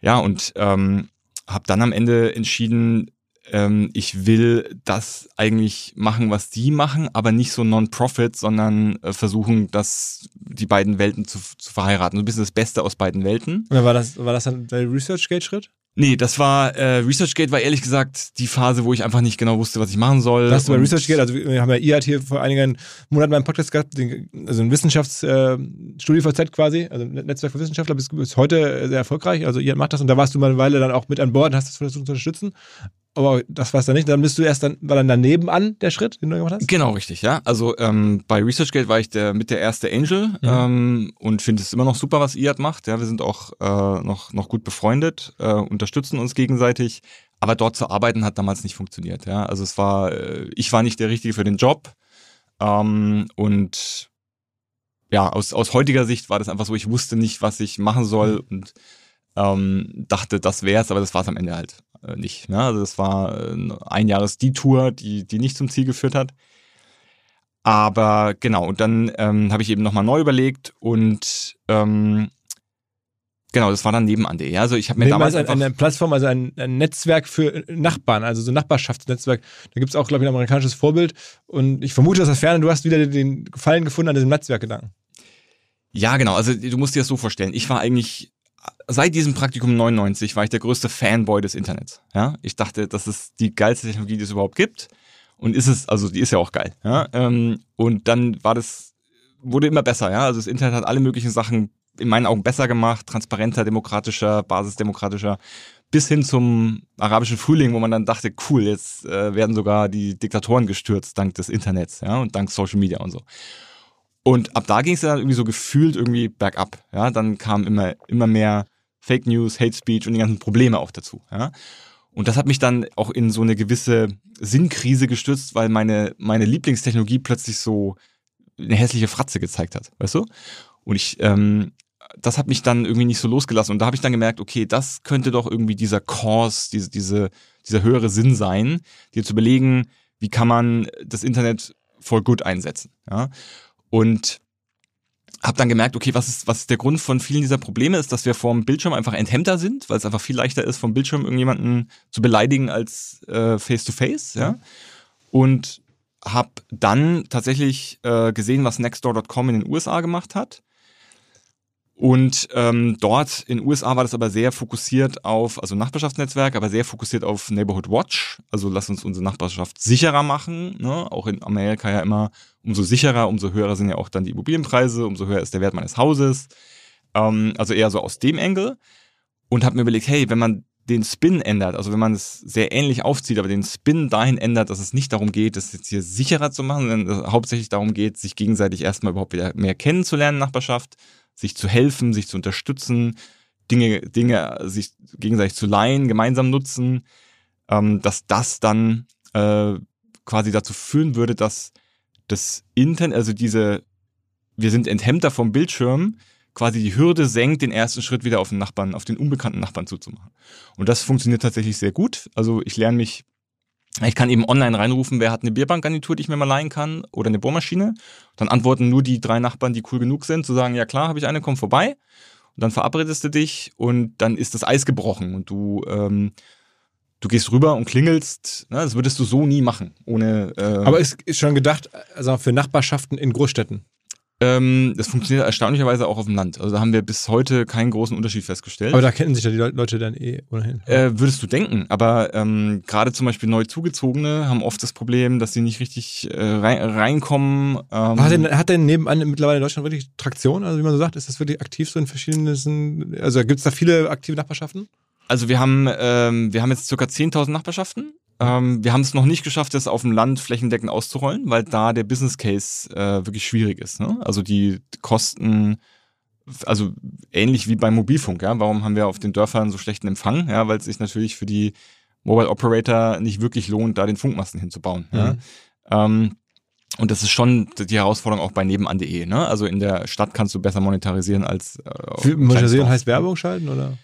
ja und ähm, habe dann am Ende entschieden, ähm, ich will das eigentlich machen, was die machen, aber nicht so Non-Profit, sondern äh, versuchen, das, die beiden Welten zu, zu verheiraten. So ein bisschen das Beste aus beiden Welten. Dann war das, war das dann der ResearchGate-Schritt? Nee, das war, äh, ResearchGate war ehrlich gesagt die Phase, wo ich einfach nicht genau wusste, was ich machen soll. Das hast du bei Und- ResearchGate, also wir haben ja ihr hier vor einigen Monaten beim Podcast gehabt, den, also ein Wissenschaftsstudie äh, StudiVZ quasi, also ein Netzwerk für Wissenschaftler, bis, bis heute sehr erfolgreich. Also ihr macht das und da warst du mal eine Weile dann auch mit an Bord und hast das versucht zu unterstützen. Aber das es dann nicht. Dann bist du erst dann, war dann daneben an der Schritt, den du gemacht hast? Genau, richtig, ja. Also ähm, bei ResearchGate war ich der mit der erste Angel ähm, und finde es immer noch super, was IAD macht. Ja, wir sind auch äh, noch, noch gut befreundet, äh, unterstützen uns gegenseitig. Aber dort zu arbeiten hat damals nicht funktioniert. Ja, also es war, äh, ich war nicht der Richtige für den Job ähm, und ja, aus, aus heutiger Sicht war das einfach so, ich wusste nicht, was ich machen soll und ähm, dachte, das wär's, aber das war's am Ende halt nicht. Ne? Also das war äh, ein Jahres die Tour, die, die nicht zum Ziel geführt hat. Aber genau, und dann ähm, habe ich eben nochmal neu überlegt und ähm, genau, das war dann nebenan.de. Ja? Also ich habe mir Nebenbei damals ein, eine Plattform, also ein, ein Netzwerk für Nachbarn, also so ein Nachbarschaftsnetzwerk. Da gibt es auch, glaube ich, ein amerikanisches Vorbild. Und ich vermute aus der Ferne, du hast wieder den Gefallen gefunden an diesem Netzwerkgedanken. Ja, genau. Also du musst dir das so vorstellen. Ich war eigentlich seit diesem Praktikum 99 war ich der größte Fanboy des Internets. Ja, ich dachte, das ist die geilste Technologie, die es überhaupt gibt. Und ist es, also die ist ja auch geil. Ja, ähm, und dann war das, wurde immer besser. Ja, also das Internet hat alle möglichen Sachen in meinen Augen besser gemacht, transparenter, demokratischer, basisdemokratischer, bis hin zum arabischen Frühling, wo man dann dachte, cool, jetzt äh, werden sogar die Diktatoren gestürzt dank des Internets, ja, und dank Social Media und so. Und ab da ging es dann irgendwie so gefühlt irgendwie bergab. Ja, dann kamen immer, immer mehr Fake News, Hate Speech und die ganzen Probleme auch dazu. Ja. Und das hat mich dann auch in so eine gewisse Sinnkrise gestürzt, weil meine, meine Lieblingstechnologie plötzlich so eine hässliche Fratze gezeigt hat, weißt du? Und ich, ähm, das hat mich dann irgendwie nicht so losgelassen. Und da habe ich dann gemerkt, okay, das könnte doch irgendwie dieser Cause, diese, diese, dieser höhere Sinn sein, dir zu überlegen, wie kann man das Internet for good einsetzen. Ja? Und habe dann gemerkt, okay, was ist, was ist der Grund von vielen dieser Probleme ist, dass wir vorm Bildschirm einfach enthemmter sind, weil es einfach viel leichter ist, vom Bildschirm irgendjemanden zu beleidigen als äh, face to face, ja. Und habe dann tatsächlich äh, gesehen, was Nextdoor.com in den USA gemacht hat. Und ähm, dort in den USA war das aber sehr fokussiert auf, also Nachbarschaftsnetzwerk, aber sehr fokussiert auf Neighborhood Watch. Also lass uns unsere Nachbarschaft sicherer machen. Ne? Auch in Amerika ja immer, umso sicherer, umso höher sind ja auch dann die Immobilienpreise, umso höher ist der Wert meines Hauses. Ähm, also eher so aus dem Engel. Und habe mir überlegt, hey, wenn man den Spin ändert, also wenn man es sehr ähnlich aufzieht, aber den Spin dahin ändert, dass es nicht darum geht, das jetzt hier sicherer zu machen, sondern es hauptsächlich darum geht, sich gegenseitig erstmal überhaupt wieder mehr kennenzulernen, Nachbarschaft, sich zu helfen, sich zu unterstützen, Dinge, Dinge sich gegenseitig zu leihen, gemeinsam nutzen, ähm, dass das dann äh, quasi dazu führen würde, dass das Internet, also diese, wir sind enthemmter vom Bildschirm, quasi die Hürde senkt, den ersten Schritt wieder auf den Nachbarn, auf den unbekannten Nachbarn zuzumachen. Und das funktioniert tatsächlich sehr gut. Also ich lerne mich, ich kann eben online reinrufen, wer hat eine Bierbankgarnitur, die ich mir mal leihen kann, oder eine Bohrmaschine. Dann antworten nur die drei Nachbarn, die cool genug sind, zu sagen, ja klar, habe ich eine, komm vorbei. Und dann verabredest du dich und dann ist das Eis gebrochen und du, ähm, du gehst rüber und klingelst. Ne? Das würdest du so nie machen, ohne. Äh, Aber ist, ist schon gedacht, also für Nachbarschaften in Großstädten. ähm, das funktioniert erstaunlicherweise auch auf dem Land. Also da haben wir bis heute keinen großen Unterschied festgestellt. Aber da kennen sich ja die Le- Leute dann eh ohnehin. Äh, würdest du denken, aber ähm, gerade zum Beispiel neu zugezogene haben oft das Problem, dass sie nicht richtig äh, rein, reinkommen. Ähm, hat, denn, hat denn nebenan mittlerweile in Deutschland wirklich Traktion? Also wie man so sagt, ist das wirklich aktiv so in verschiedenen, also gibt es da viele aktive Nachbarschaften? Also wir haben ähm, wir haben jetzt circa 10.000 Nachbarschaften. Ähm, wir haben es noch nicht geschafft, das auf dem Land flächendeckend auszurollen, weil da der Business Case äh, wirklich schwierig ist. Ne? Also die Kosten, also ähnlich wie beim Mobilfunk. Ja? Warum haben wir auf den Dörfern so schlechten Empfang? Ja, weil es sich natürlich für die Mobile Operator nicht wirklich lohnt, da den Funkmasten hinzubauen. Ja? Mhm. Ähm, und das ist schon die Herausforderung auch bei nebenan.de. Ne? Also in der Stadt kannst du besser monetarisieren als äh, Monetarisieren heißt. Werbung schalten oder?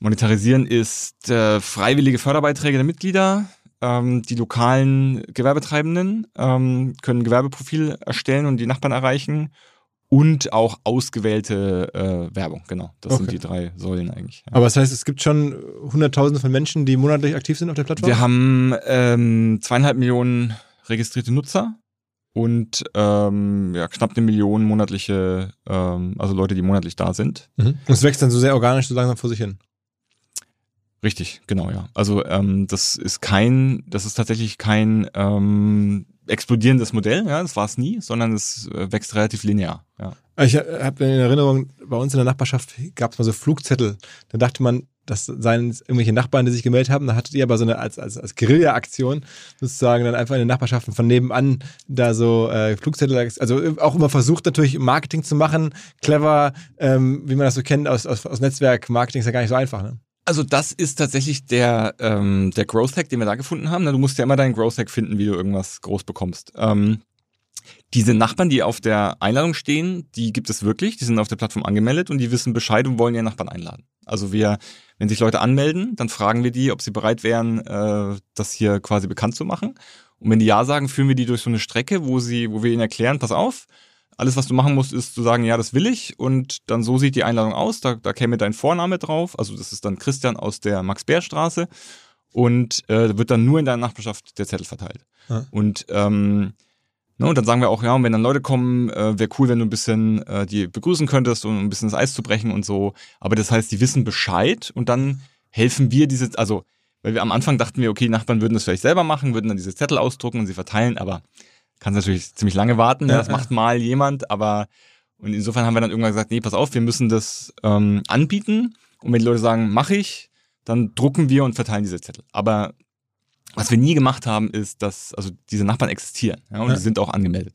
Monetarisieren ist äh, freiwillige Förderbeiträge der Mitglieder. Ähm, die lokalen Gewerbetreibenden ähm, können ein Gewerbeprofil erstellen und die Nachbarn erreichen. und auch ausgewählte äh, Werbung. Genau, das Okay. sind die drei Säulen eigentlich. Ja. Aber das heißt, es gibt schon Hunderttausende von Menschen, die monatlich aktiv sind auf der Plattform? Wir haben ähm, zweieinhalb Millionen registrierte Nutzer und ähm, ja, knapp eine Million monatliche, ähm, also Leute, die monatlich da sind. Mhm. Und es wächst dann so sehr organisch so langsam vor sich hin. Richtig, genau, ja. Also ähm, das ist kein, das ist tatsächlich kein ähm, explodierendes Modell, ja, das war es nie, sondern es äh, wächst relativ linear, ja. Ich habe in Erinnerung, bei uns in der Nachbarschaft gab es mal so Flugzettel. Da dachte man, das seien irgendwelche Nachbarn, die sich gemeldet haben. Da hattet ihr aber so eine als, als, als Guerilla-Aktion sozusagen dann einfach in den Nachbarschaften von nebenan da so äh, Flugzettel, also auch immer versucht natürlich Marketing zu machen, clever, ähm, wie man das so kennt aus, aus, aus Netzwerk-Marketing ist ja gar nicht so einfach. Ne? Also das ist tatsächlich der, ähm, der Growth Hack, den wir da gefunden haben. Du musst ja immer deinen Growth Hack finden, wie du irgendwas groß bekommst. Ähm, diese Nachbarn, die auf der Einladung stehen, die gibt es wirklich. Die sind auf der Plattform angemeldet und die wissen Bescheid und wollen ihren Nachbarn einladen. Also wir, wenn sich Leute anmelden, dann fragen wir die, ob sie bereit wären, äh, das hier quasi bekannt zu machen. Und wenn die Ja sagen, führen wir die durch so eine Strecke, wo sie, wo wir ihnen erklären, pass auf, alles, was du machen musst, ist zu sagen, ja, das will ich. Und dann so sieht die Einladung aus. Da, da käme dein Vorname drauf. Also das ist dann Christian aus der Max-Beer-Straße. Und äh, wird dann nur in deiner Nachbarschaft der Zettel verteilt. Ja. Und, ähm, ne, und dann sagen wir auch, ja, und wenn dann Leute kommen, äh, wäre cool, wenn du ein bisschen äh, die begrüßen könntest, um ein bisschen das Eis zu brechen und so. Aber das heißt, die wissen Bescheid und dann helfen wir diese, also, weil wir am Anfang dachten wir, okay, Nachbarn würden das vielleicht selber machen, würden dann diese Zettel ausdrucken und sie verteilen, aber kannst natürlich ziemlich lange warten, Ja, ja, das macht mal jemand, aber und insofern haben wir dann irgendwann gesagt, nee, pass auf, wir müssen das ähm, anbieten und wenn die Leute sagen, mache ich, dann drucken wir und verteilen diese Zettel. Aber was wir nie gemacht haben, ist, dass also diese Nachbarn existieren ja, und Ja. die sind auch angemeldet.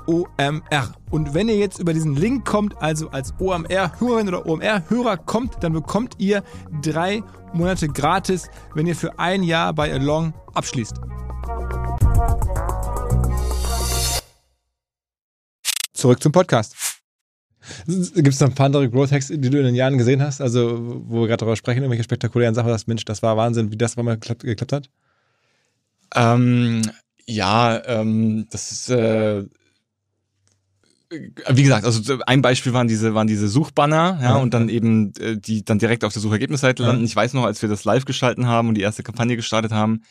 OMR. Und wenn ihr jetzt über diesen Link kommt, also als OMR-Hörerin oder OMR-Hörer kommt, dann bekommt ihr drei Monate gratis, wenn ihr für ein Jahr bei Along abschließt. Zurück zum Podcast. Gibt es noch ein paar andere Growth Hacks, die du in den Jahren gesehen hast? Also, wo wir gerade darüber sprechen, irgendwelche spektakulären Sachen, das Mensch, das war Wahnsinn, wie das mal geklappt, geklappt hat? Ähm, ja, ähm, das ist äh, wie gesagt, also ein Beispiel waren diese waren diese Suchbanner, ja, und dann eben äh, die dann direkt auf der Suchergebnisseite landen. Ich weiß noch, als wir das live geschalten haben und die erste Kampagne gestartet haben,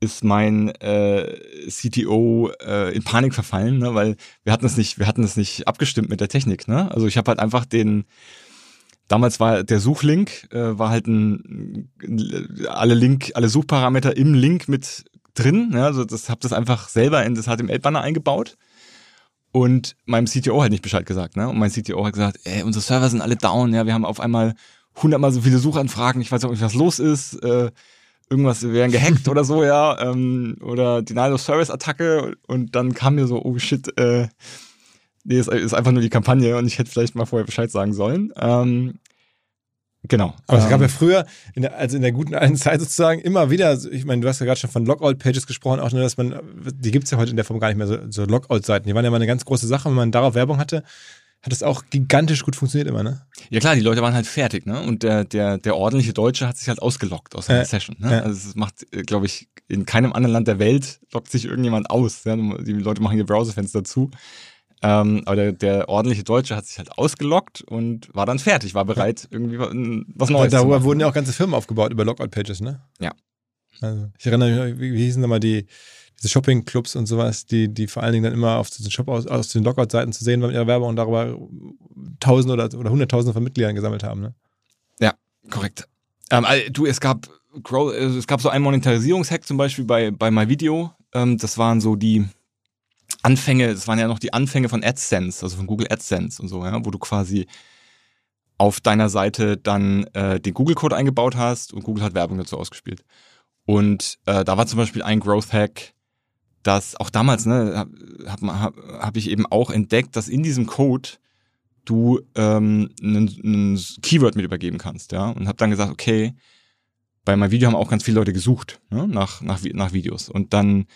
ist mein äh, CTO äh, in Panik verfallen, ne, weil wir hatten es nicht, wir hatten es nicht abgestimmt mit der Technik, ne? Also ich habe halt einfach den Damals war der Suchlink äh, war halt ein alle Link alle Suchparameter im Link mit drin, ja, also das habe das einfach selber in das HTML-Banner eingebaut und meinem CTO halt nicht Bescheid gesagt, ne? Und mein CTO hat gesagt, ey, unsere Server sind alle down, ja, wir haben auf einmal hundertmal so viele Suchanfragen, ich weiß auch nicht, was los ist, äh, irgendwas, wir werden gehackt *laughs* oder so, ja, ähm, oder Denial of Service Attacke und dann kam mir so, oh shit, äh, Nee, es ist einfach nur die Kampagne und ich hätte vielleicht mal vorher Bescheid sagen sollen. Ähm, genau. Aber es gab ja Ähm, früher, in der, also in der guten alten Zeit sozusagen, immer wieder, ich meine, du hast ja gerade schon von Lockout-Pages gesprochen, auch nur, dass man, die gibt es ja heute in der Form gar nicht mehr, so, so Lockout-Seiten. Die waren ja mal eine ganz große Sache. Wenn man darauf Werbung hatte, hat das auch gigantisch gut funktioniert immer, ne? Ja klar, die Leute waren halt fertig, ne? Und der, der, der ordentliche Deutsche hat sich halt ausgelockt aus seiner Ja, Session. Ne? ja. Also es macht, glaube ich, in keinem anderen Land der Welt lockt sich irgendjemand aus. Ja? Die Leute machen ihr Browserfenster zu. Ähm, aber der, der ordentliche Deutsche hat sich halt ausgelockt und war dann fertig, war bereit, irgendwie wa- was Neues zu Darüber machen. wurden ja auch ganze Firmen aufgebaut über Lockout-Pages, ne? Ja. Also, ich erinnere mich, wie, wie hießen da mal die, diese Shopping-Clubs und sowas, die, die vor allen Dingen dann immer auf diesen Shop aus, aus den Lockout-Seiten zu sehen waren mit ihrer Werbung und darüber Tausende oder, oder Hunderttausende von Mitgliedern gesammelt haben, ne? Korrekt. Ähm, also, du, es gab Grow, also es gab so einen Monetarisierungshack zum Beispiel bei, bei MyVideo. Ähm, das waren so die Anfänge, das waren ja noch die Anfänge von AdSense, also von Google AdSense und so, ja, wo du quasi auf deiner Seite dann äh, den Google-Code eingebaut hast und Google hat Werbung dazu ausgespielt. Und äh, da war zum Beispiel ein Growth-Hack, dass auch damals, ne, habe hab, hab, ich eben auch entdeckt, dass in diesem Code du ähm, ein Keyword mit übergeben kannst, ja. Und habe dann gesagt, okay, bei meinem Video haben auch ganz viele Leute gesucht ne, nach, nach, nach Videos. Und dann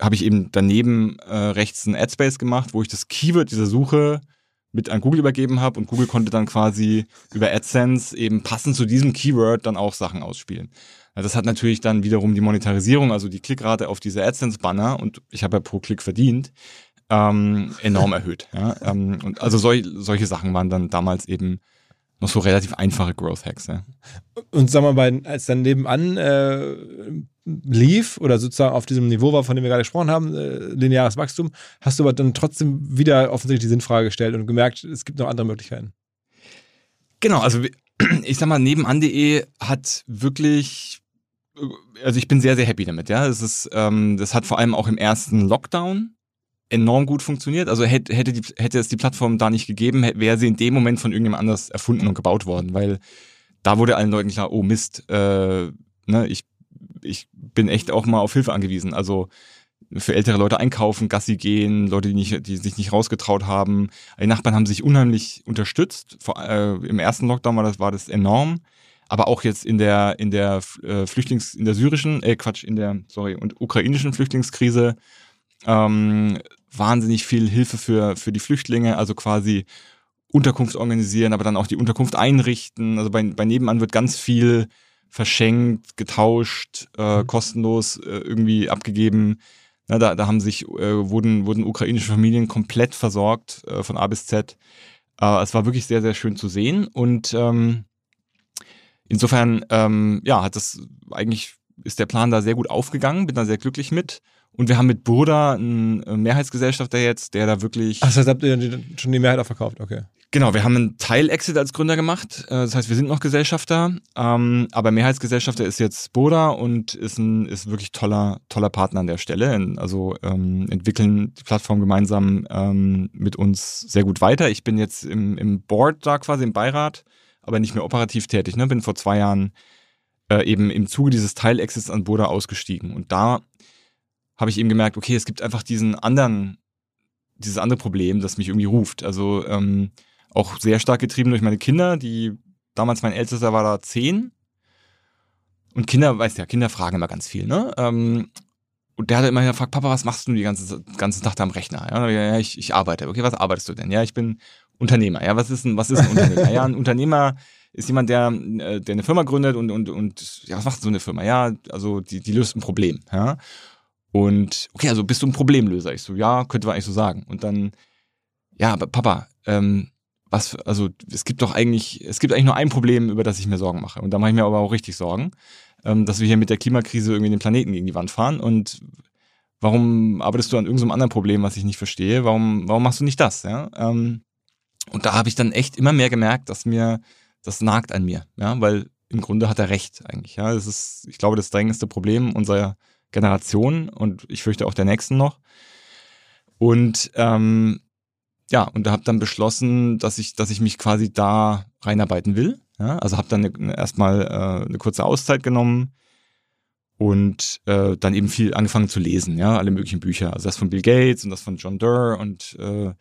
habe ich eben daneben äh, rechts einen Adspace gemacht, wo ich das Keyword dieser Suche mit an Google übergeben habe und Google konnte dann quasi über AdSense eben passend zu diesem Keyword dann auch Sachen ausspielen. Das hat natürlich dann wiederum die Monetarisierung, also die Klickrate auf diese AdSense-Banner und ich habe ja pro Klick verdient, ähm, enorm *laughs* erhöht. Ja? Ähm, und also sol solche Sachen waren dann damals eben noch so relativ einfache Growth Hacks. Ja? Und sag mal, bei, als dann nebenan äh, lief oder sozusagen auf diesem Niveau war, von dem wir gerade gesprochen haben, äh, lineares Wachstum, hast du aber dann trotzdem wieder offensichtlich die Sinnfrage gestellt und gemerkt, es gibt noch andere Möglichkeiten. Genau, also *clears throat* ich sag mal, nebenan.de hat wirklich, also ich bin sehr, sehr happy damit, ja. Es ist, ähm, das hat vor allem auch im ersten Lockdown enorm gut funktioniert. Also hätte, hätte, die, hätte es die Plattform da nicht gegeben, wäre sie in dem Moment von irgendjemand anders erfunden und gebaut worden, weil da wurde allen Leuten klar, oh Mist, äh, ne, ich, ich bin echt auch mal auf Hilfe angewiesen. Also für ältere Leute einkaufen, Gassi gehen, Leute, die, nicht, die sich nicht rausgetraut haben. Die Nachbarn haben sich unheimlich unterstützt. Vor, äh, Im ersten Lockdown war das, war das enorm. Aber auch jetzt in der, in der äh, Flüchtlings-, in der syrischen, äh Quatsch, in der, sorry, und ukrainischen Flüchtlingskrise ähm, wahnsinnig viel Hilfe für, für die Flüchtlinge, also quasi Unterkunft organisieren, aber dann auch die Unterkunft einrichten. Also bei, bei Nebenan wird ganz viel verschenkt, getauscht, äh, kostenlos äh, irgendwie abgegeben. Na, da, da haben sich, äh, wurden, wurden ukrainische Familien komplett versorgt, äh, von A bis Z. Äh, es war wirklich sehr, sehr schön zu sehen. Und ähm, insofern, ähm, ja, hat das eigentlich, ist der Plan da sehr gut aufgegangen, bin da sehr glücklich mit. Und wir haben mit Burda einen äh, Mehrheitsgesellschafter jetzt, der da wirklich. Ach, das heißt, habt ihr schon die Mehrheit auch verkauft? Okay. Genau, wir haben einen Teil-Exit als Gründer gemacht. Äh, Das heißt, wir sind noch Gesellschafter, ähm, aber Mehrheitsgesellschafter ist jetzt Boda und ist ein ist wirklich toller toller Partner an der Stelle. Also ähm, entwickeln die Plattform gemeinsam ähm, mit uns sehr gut weiter. Ich bin jetzt im, im Board da quasi im Beirat, aber nicht mehr operativ tätig. Ne? Bin vor zwei Jahren äh, eben im Zuge dieses Teil-Exits an Boda ausgestiegen und da habe ich eben gemerkt, okay, es gibt einfach diesen anderen dieses andere Problem, das mich irgendwie ruft. Also ähm, auch sehr stark getrieben durch meine Kinder, die damals mein ältester war da zehn. Und Kinder, weißt ja, Kinder fragen immer ganz viel, ne? Ähm, und der hat immer gefragt, Papa, was machst du die ganze, ganze Tag da am Rechner? Ja, ja ich, ich arbeite. Okay, was arbeitest du denn? Ja, ich bin Unternehmer. Ja, was ist ein, was ist ein Unternehmer? ja, ein *laughs* Unternehmer ist jemand, der, äh, der eine Firma gründet und, und, und ja, was macht so eine Firma? Ja, also die, die löst ein Problem. Ja. Und okay, also bist du ein Problemlöser? Ich so, ja, könnte man eigentlich so sagen. Und dann, ja, aber Papa, ähm, was, also es gibt doch eigentlich, es gibt eigentlich nur ein Problem, über das ich mir Sorgen mache. Und da mache ich mir aber auch richtig Sorgen, ähm, dass wir hier mit der Klimakrise irgendwie den Planeten gegen die Wand fahren. Und warum arbeitest du an irgendeinem anderen Problem, was ich nicht verstehe? Warum, warum machst du nicht das? Ja? Ähm, und da habe ich dann echt immer mehr gemerkt, dass mir das nagt an mir, ja, weil im Grunde hat er recht eigentlich. Ja, das ist, ich glaube, das drängendste Problem unserer Generation und ich fürchte auch der nächsten noch. Und ähm, ja, und da habe dann beschlossen, dass ich, dass ich mich quasi da reinarbeiten will. Ja, also habe dann eine, erstmal äh, eine kurze Auszeit genommen und äh, dann eben viel angefangen zu lesen, ja, alle möglichen Bücher. Also das von Bill Gates und das von John Durr und äh,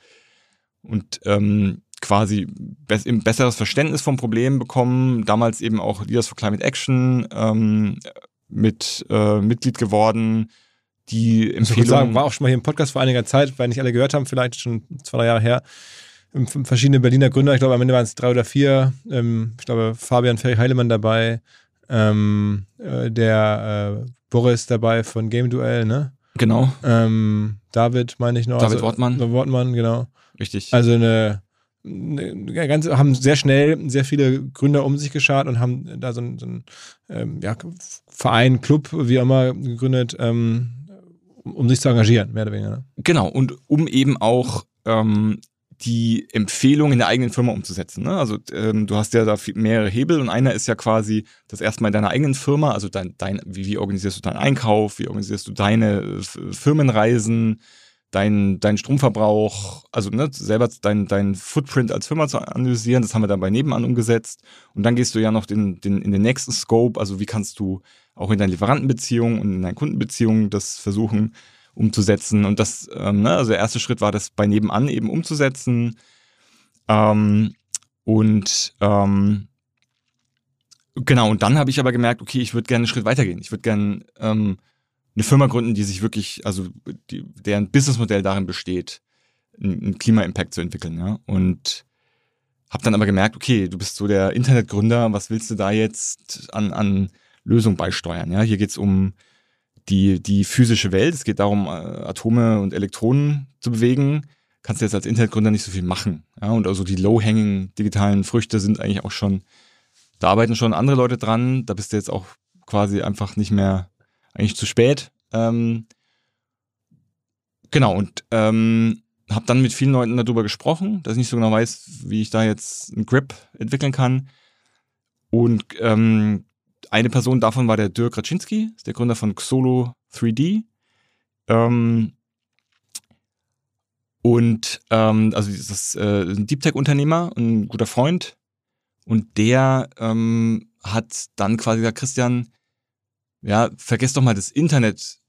und ähm, quasi bess ein besseres Verständnis vom Problem bekommen. Damals eben auch Leaders for Climate Action ähm, mit äh, Mitglied geworden. Die Empfehlung. sagen, war auch schon mal hier im Podcast vor einiger Zeit, weil nicht alle gehört haben, vielleicht schon zwei, drei Jahre her. Verschiedene Berliner Gründer, ich glaube, am Ende waren es drei oder vier. Ähm, ich glaube, Fabian Ferry Heilemann dabei, ähm, äh, der äh, Boris dabei von Game Duell, ne? Genau. Ähm, David, meine ich noch. David also, Wortmann. Wortmann, genau. Richtig. Also eine, eine ganz, haben sehr schnell sehr viele Gründer um sich geschart und haben da so einen, so einen ähm, ja, Verein, Club, wie auch immer, gegründet, ähm, um sich zu engagieren, mehr oder weniger. Ne? Genau, und um eben auch ähm, die Empfehlung in der eigenen Firma umzusetzen. Ne? Also ähm, du hast ja da mehrere Hebel und einer ist ja quasi das erstmal in deiner eigenen Firma, also dein, dein, wie, wie organisierst du deinen Einkauf, wie organisierst du deine äh, Firmenreisen, dein, dein Stromverbrauch, also ne, selber dein, dein Footprint als Firma zu analysieren, das haben wir dann bei Nebenan umgesetzt. Und dann gehst du ja noch den, den, in den nächsten Scope, also wie kannst du auch in deinen Lieferantenbeziehungen und in deinen Kundenbeziehungen das versuchen umzusetzen. Und das, ähm, ne, also der erste Schritt war, das bei Nebenan eben umzusetzen. Ähm, und ähm, genau, und dann habe ich aber gemerkt, okay, ich würde gerne einen Schritt weitergehen. Ich würde gerne ähm, eine Firma gründen, die sich wirklich, also die, deren Businessmodell darin besteht, einen Klima-Impact zu entwickeln. Ja? Und habe dann aber gemerkt, okay, du bist so der Internetgründer, was willst du da jetzt an, an Lösung beisteuern? Ja? Hier geht's um die, die physische Welt. Es geht darum, äh, Atome und Elektronen zu bewegen. Kannst du jetzt als Internetgründer nicht so viel machen. Ja, und also die low-hanging digitalen Früchte sind eigentlich auch schon, da arbeiten schon andere Leute dran. Da bist du jetzt auch quasi einfach nicht mehr, eigentlich zu spät. Ähm, genau, und ähm, habe dann mit vielen Leuten darüber gesprochen, dass ich nicht so genau weiß, wie ich da jetzt einen Grip entwickeln kann. Und ähm, eine Person davon war der Dirk Raczynski, der Gründer von Xolo 3D. Ähm, und ähm, also das ist äh, ein Deep Tech-Unternehmer, ein guter Freund. Und der ähm, hat dann quasi gesagt, Christian, ja, vergiss doch mal das Internet.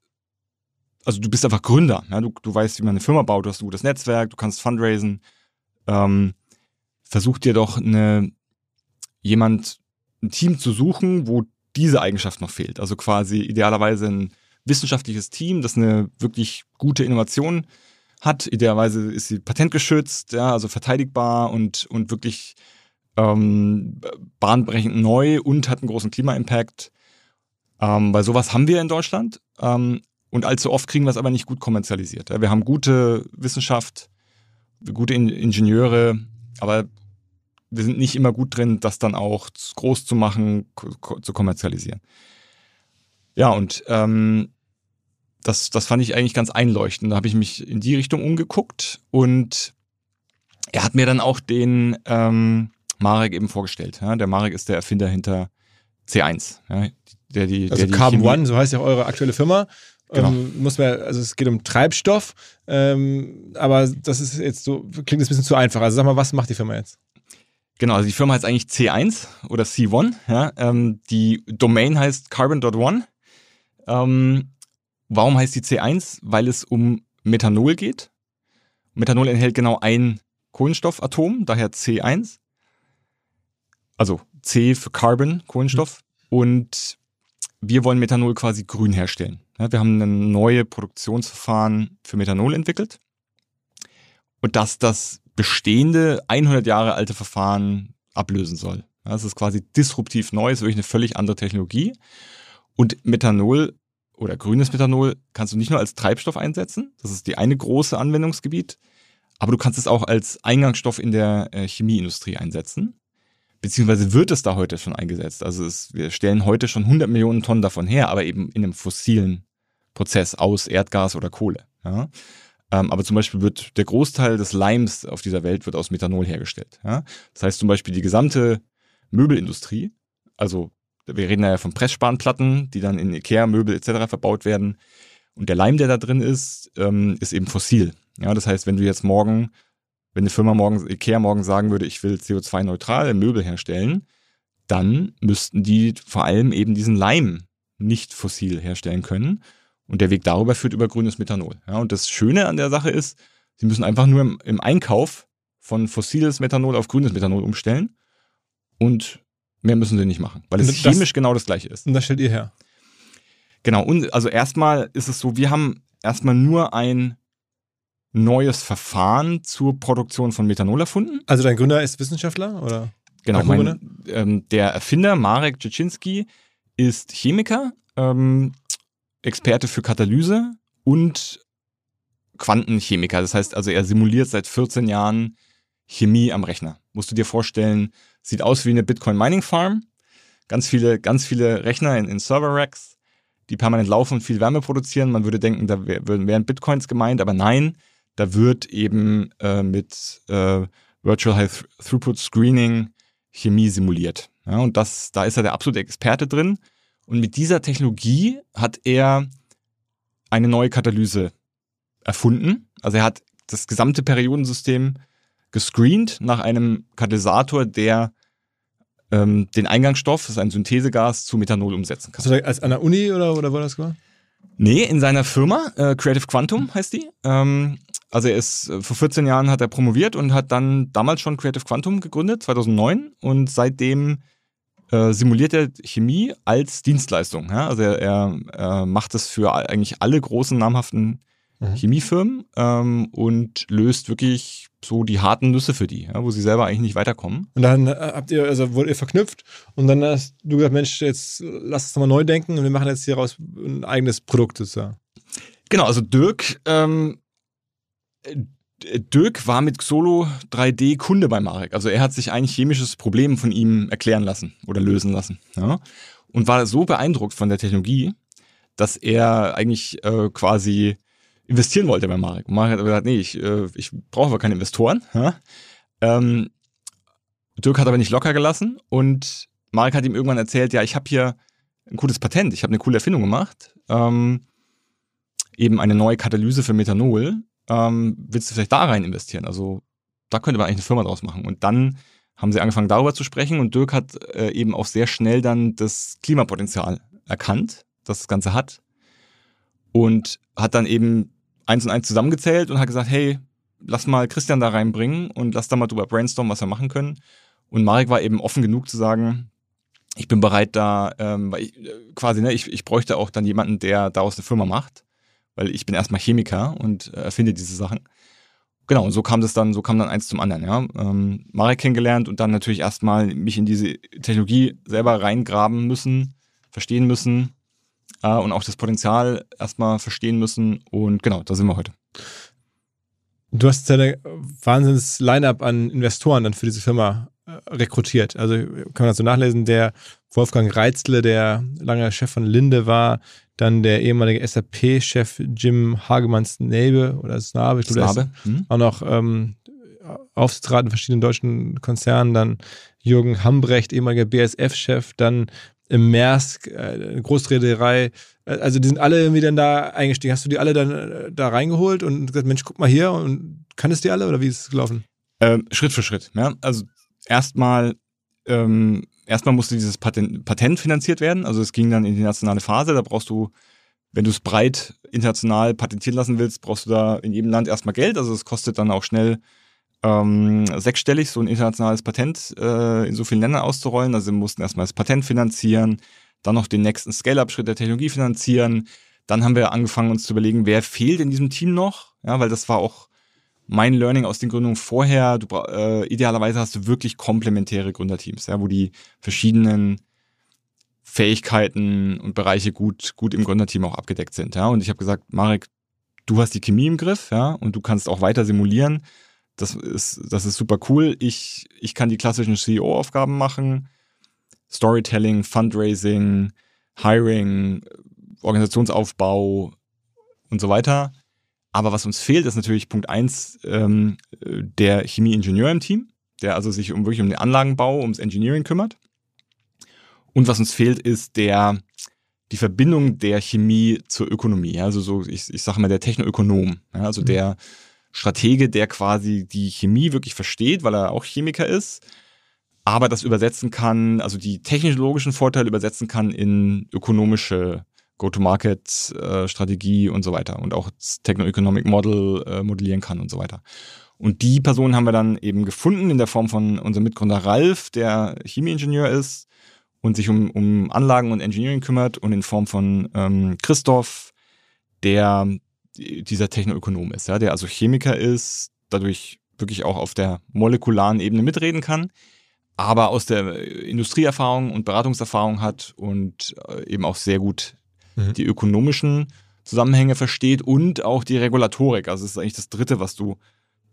Also du bist einfach Gründer, ja? du, du weißt, wie man eine Firma baut, du hast ein gutes Netzwerk, du kannst fundraisen. Ähm, versuch dir doch eine jemand, ein Team zu suchen, wo diese Eigenschaft noch fehlt. Also quasi idealerweise ein wissenschaftliches Team, das eine wirklich gute Innovation hat. Idealerweise ist sie patentgeschützt, ja, also verteidigbar und, und wirklich ähm, bahnbrechend neu und hat einen großen Klima-Impact. Ähm, weil sowas haben wir in Deutschland. Ähm, und allzu oft kriegen wir es aber nicht gut kommerzialisiert. Wir haben gute Wissenschaft, gute in Ingenieure, aber wir sind nicht immer gut drin, das dann auch groß zu machen, zu kommerzialisieren. Ja, und ähm, das, das fand ich eigentlich ganz einleuchtend. Da habe ich mich in die Richtung umgeguckt und er hat mir dann auch den ähm, Marek eben vorgestellt. Ja? Der Marek ist der Erfinder hinter C1. Ja? Der, die, also der Carbon Chemie One, so heißt ja auch eure aktuelle Firma. Genau. Ähm, muss man, also es geht um Treibstoff, ähm, aber das ist jetzt so, klingt jetzt ein bisschen zu einfach. Also sag mal, was macht die Firma jetzt? Genau, also die Firma heißt eigentlich C1 oder C1. Ja, ähm, die Domain heißt Carbon.one. Ähm, warum heißt die C1? Weil es um Methanol geht. Methanol enthält genau ein Kohlenstoffatom, daher C1. Also C für Carbon, Kohlenstoff. Mhm. Und wir wollen Methanol quasi grün herstellen. Ja, wir haben ein neue Produktionsverfahren für Methanol entwickelt. Und dass das bestehende 100 Jahre alte Verfahren ablösen soll. Das ist quasi disruptiv neu, ist wirklich eine völlig andere Technologie. Und Methanol oder grünes Methanol kannst du nicht nur als Treibstoff einsetzen, das ist die eine große Anwendungsgebiet, aber du kannst es auch als Eingangsstoff in der äh, Chemieindustrie einsetzen. Beziehungsweise wird es da heute schon eingesetzt. Also es, wir stellen heute schon 100 Millionen Tonnen davon her, aber eben in einem fossilen Prozess aus Erdgas oder Kohle. Ja? Ähm, aber zum Beispiel wird der Großteil des Limes auf dieser Welt wird aus Methanol hergestellt. Ja? Das heißt zum Beispiel die gesamte Möbelindustrie, also wir reden ja von Pressspanplatten, die dann in Ikea, Möbel etc. verbaut werden. Und der Leim, der da drin ist, ähm, ist eben fossil. Ja, das heißt, wenn du jetzt morgen, wenn eine Firma morgen, Ikea morgen sagen würde, ich will CO2-neutral Möbel herstellen, dann müssten die vor allem eben diesen Leim nicht fossil herstellen können. Und der Weg darüber führt über grünes Methanol. Ja, und das Schöne an der Sache ist, Sie müssen einfach nur im, im Einkauf von fossiles Methanol auf grünes Methanol umstellen und mehr müssen sie nicht machen, weil es das- chemisch genau das gleiche ist. Und das stellt ihr her. Genau, und also erstmal ist es so, wir haben erstmal nur ein neues Verfahren zur Produktion von Methanol erfunden. Also dein Gründer ist Wissenschaftler oder? Genau, mein, ähm, der Erfinder Marek Dzieciński ist Chemiker, ähm, Experte für Katalyse und Quantenchemiker. Das heißt also, er simuliert seit 14 Jahren Chemie am Rechner. Musst du dir vorstellen, sieht aus wie eine Bitcoin Mining Farm. Ganz viele, ganz viele Rechner in, in Server Racks, die permanent laufen und viel Wärme produzieren. Man würde denken, da wären Bitcoins gemeint, aber nein, da wird eben äh, mit äh, Virtual High Throughput Screening Chemie simuliert. Ja, und das, da ist er der absolute Experte drin. Und mit dieser Technologie hat er eine neue Katalyse erfunden. Also er hat das gesamte Periodensystem gescreent nach einem Katalysator, der ähm, den Eingangsstoff, das ist ein Synthesegas, zu Methanol umsetzen kann. Da als an der Uni oder, oder wo das gemacht? Nee, in seiner Firma, äh, Creative Quantum heißt die. Ähm, also er ist, äh, vor 14 Jahren hat er promoviert und hat dann damals schon Creative Quantum gegründet, 2009. Und seitdem äh, simuliert er Chemie als Dienstleistung. Ja? Also er, er äh, macht das für eigentlich alle großen namhaften Mhm. Chemiefirmen ähm, und löst wirklich so die harten Nüsse für die, ja? wo sie selber eigentlich nicht weiterkommen. Und dann äh, habt ihr, also wurde ihr verknüpft und dann hast du gesagt, Mensch, jetzt lass es nochmal neu denken und wir machen jetzt hieraus ein eigenes Produkt sozusagen. Genau, also Dirk, ähm, äh, Dirk war mit Solo 3D Kunde bei Marek. Also er hat sich ein chemisches Problem von ihm erklären lassen oder lösen lassen. Ja? Und war so beeindruckt von der Technologie, dass er eigentlich äh, quasi investieren wollte bei Marek. Und Marek hat aber gesagt, nee, ich, äh, ich brauche aber keine Investoren. Ja? Ähm, Dirk hat aber nicht locker gelassen und Marek hat ihm irgendwann erzählt, ja, ich habe hier ein cooles Patent, ich habe eine coole Erfindung gemacht. Ähm, eben eine neue Katalyse für Methanol, ähm, willst du vielleicht da rein investieren? Also da könnte man eigentlich eine Firma draus machen. Und dann haben sie angefangen darüber zu sprechen und Dirk hat äh, eben auch sehr schnell dann das Klimapotenzial erkannt, das das Ganze hat und hat dann eben eins und eins zusammengezählt und hat gesagt, hey, lass mal Christian da reinbringen und lass da mal drüber brainstormen, was wir machen können. Und Marek war eben offen genug zu sagen, ich bin bereit da, ähm, weil ich, äh, quasi, ne, ich, ich bräuchte auch dann jemanden, der daraus eine Firma macht, weil ich bin erstmal Chemiker und äh, erfinde diese Sachen. Genau, und so kam das dann, so kam dann eins zum anderen, ja. Ähm, Marek kennengelernt und dann natürlich erstmal mich in diese Technologie selber reingraben müssen, verstehen müssen äh, und auch das Potenzial erstmal verstehen müssen. Und genau, da sind wir heute. Du hast ja ein wahnsinns Line-up an Investoren dann für diese Firma rekrutiert. Also kann man das so nachlesen, der Wolfgang Reitzle, der lange Chef von Linde war, dann der ehemalige SAP-Chef Jim Hagemanns-Nebe oder Snabe, ich glaube, Snabe. Hm? auch noch ähm, Aufsichtsrat in verschiedenen deutschen Konzernen, dann Jürgen Hambrecht, ehemaliger BSF-Chef, dann im Maersk, äh, Großreederei. Äh, Also die sind alle irgendwie dann da eingestiegen. Hast du die alle dann äh, da reingeholt und gesagt, Mensch, guck mal hier und kanntest die alle oder wie ist es gelaufen? Ähm, Schritt für Schritt. Ja? Also erstmal ähm, erstmal musste dieses Patent, Patent finanziert werden. Also es ging dann in die nationale Phase. Da brauchst du, wenn du es breit international patentieren lassen willst, brauchst du da in jedem Land erstmal Geld. Also es kostet dann auch schnell ähm, sechsstellig, so ein internationales Patent äh, in so vielen Ländern auszurollen. Also wir mussten erstmal das Patent finanzieren, dann noch den nächsten Scale-Up-Schritt der Technologie finanzieren. Dann haben wir angefangen, uns zu überlegen, wer fehlt in diesem Team noch. Ja, weil das war auch mein Learning aus den Gründungen vorher. Du, äh, idealerweise hast du wirklich komplementäre Gründerteams, ja, wo die verschiedenen Fähigkeiten und Bereiche gut, gut im Gründerteam auch abgedeckt sind. Ja. Und ich habe gesagt, Marek, du hast die Chemie im Griff, ja, und du kannst auch weiter simulieren. Das ist, das ist super cool. Ich, ich kann die klassischen CEO-Aufgaben machen. Storytelling, Fundraising, Hiring, Organisationsaufbau und so weiter. Aber was uns fehlt, ist natürlich Punkt eins ähm, der Chemieingenieur im Team, der also sich um wirklich um den Anlagenbau, ums Engineering kümmert. Und was uns fehlt, ist der die Verbindung der Chemie zur Ökonomie. Also so, ich, ich sage mal, der Technoökonom. Ja, also Mhm. der Stratege, der quasi die Chemie wirklich versteht, weil er auch Chemiker ist, aber das übersetzen kann, also die technologischen Vorteile übersetzen kann in ökonomische Go-to-Market-Strategie und so weiter und auch das Techno-Economic Model äh, modellieren kann und so weiter. Und die Person haben wir dann eben gefunden in der Form von unserem Mitgründer Ralf, der Chemieingenieur ist und sich um, um Anlagen und Engineering kümmert und in Form von ähm, Christoph, der dieser Technoökonom ist, ja, der also Chemiker ist, dadurch wirklich auch auf der molekularen Ebene mitreden kann, aber aus der Industrieerfahrung und Beratungserfahrung hat und äh, eben auch sehr gut mhm. die ökonomischen Zusammenhänge versteht und auch die Regulatorik. Also es ist eigentlich das dritte, was du,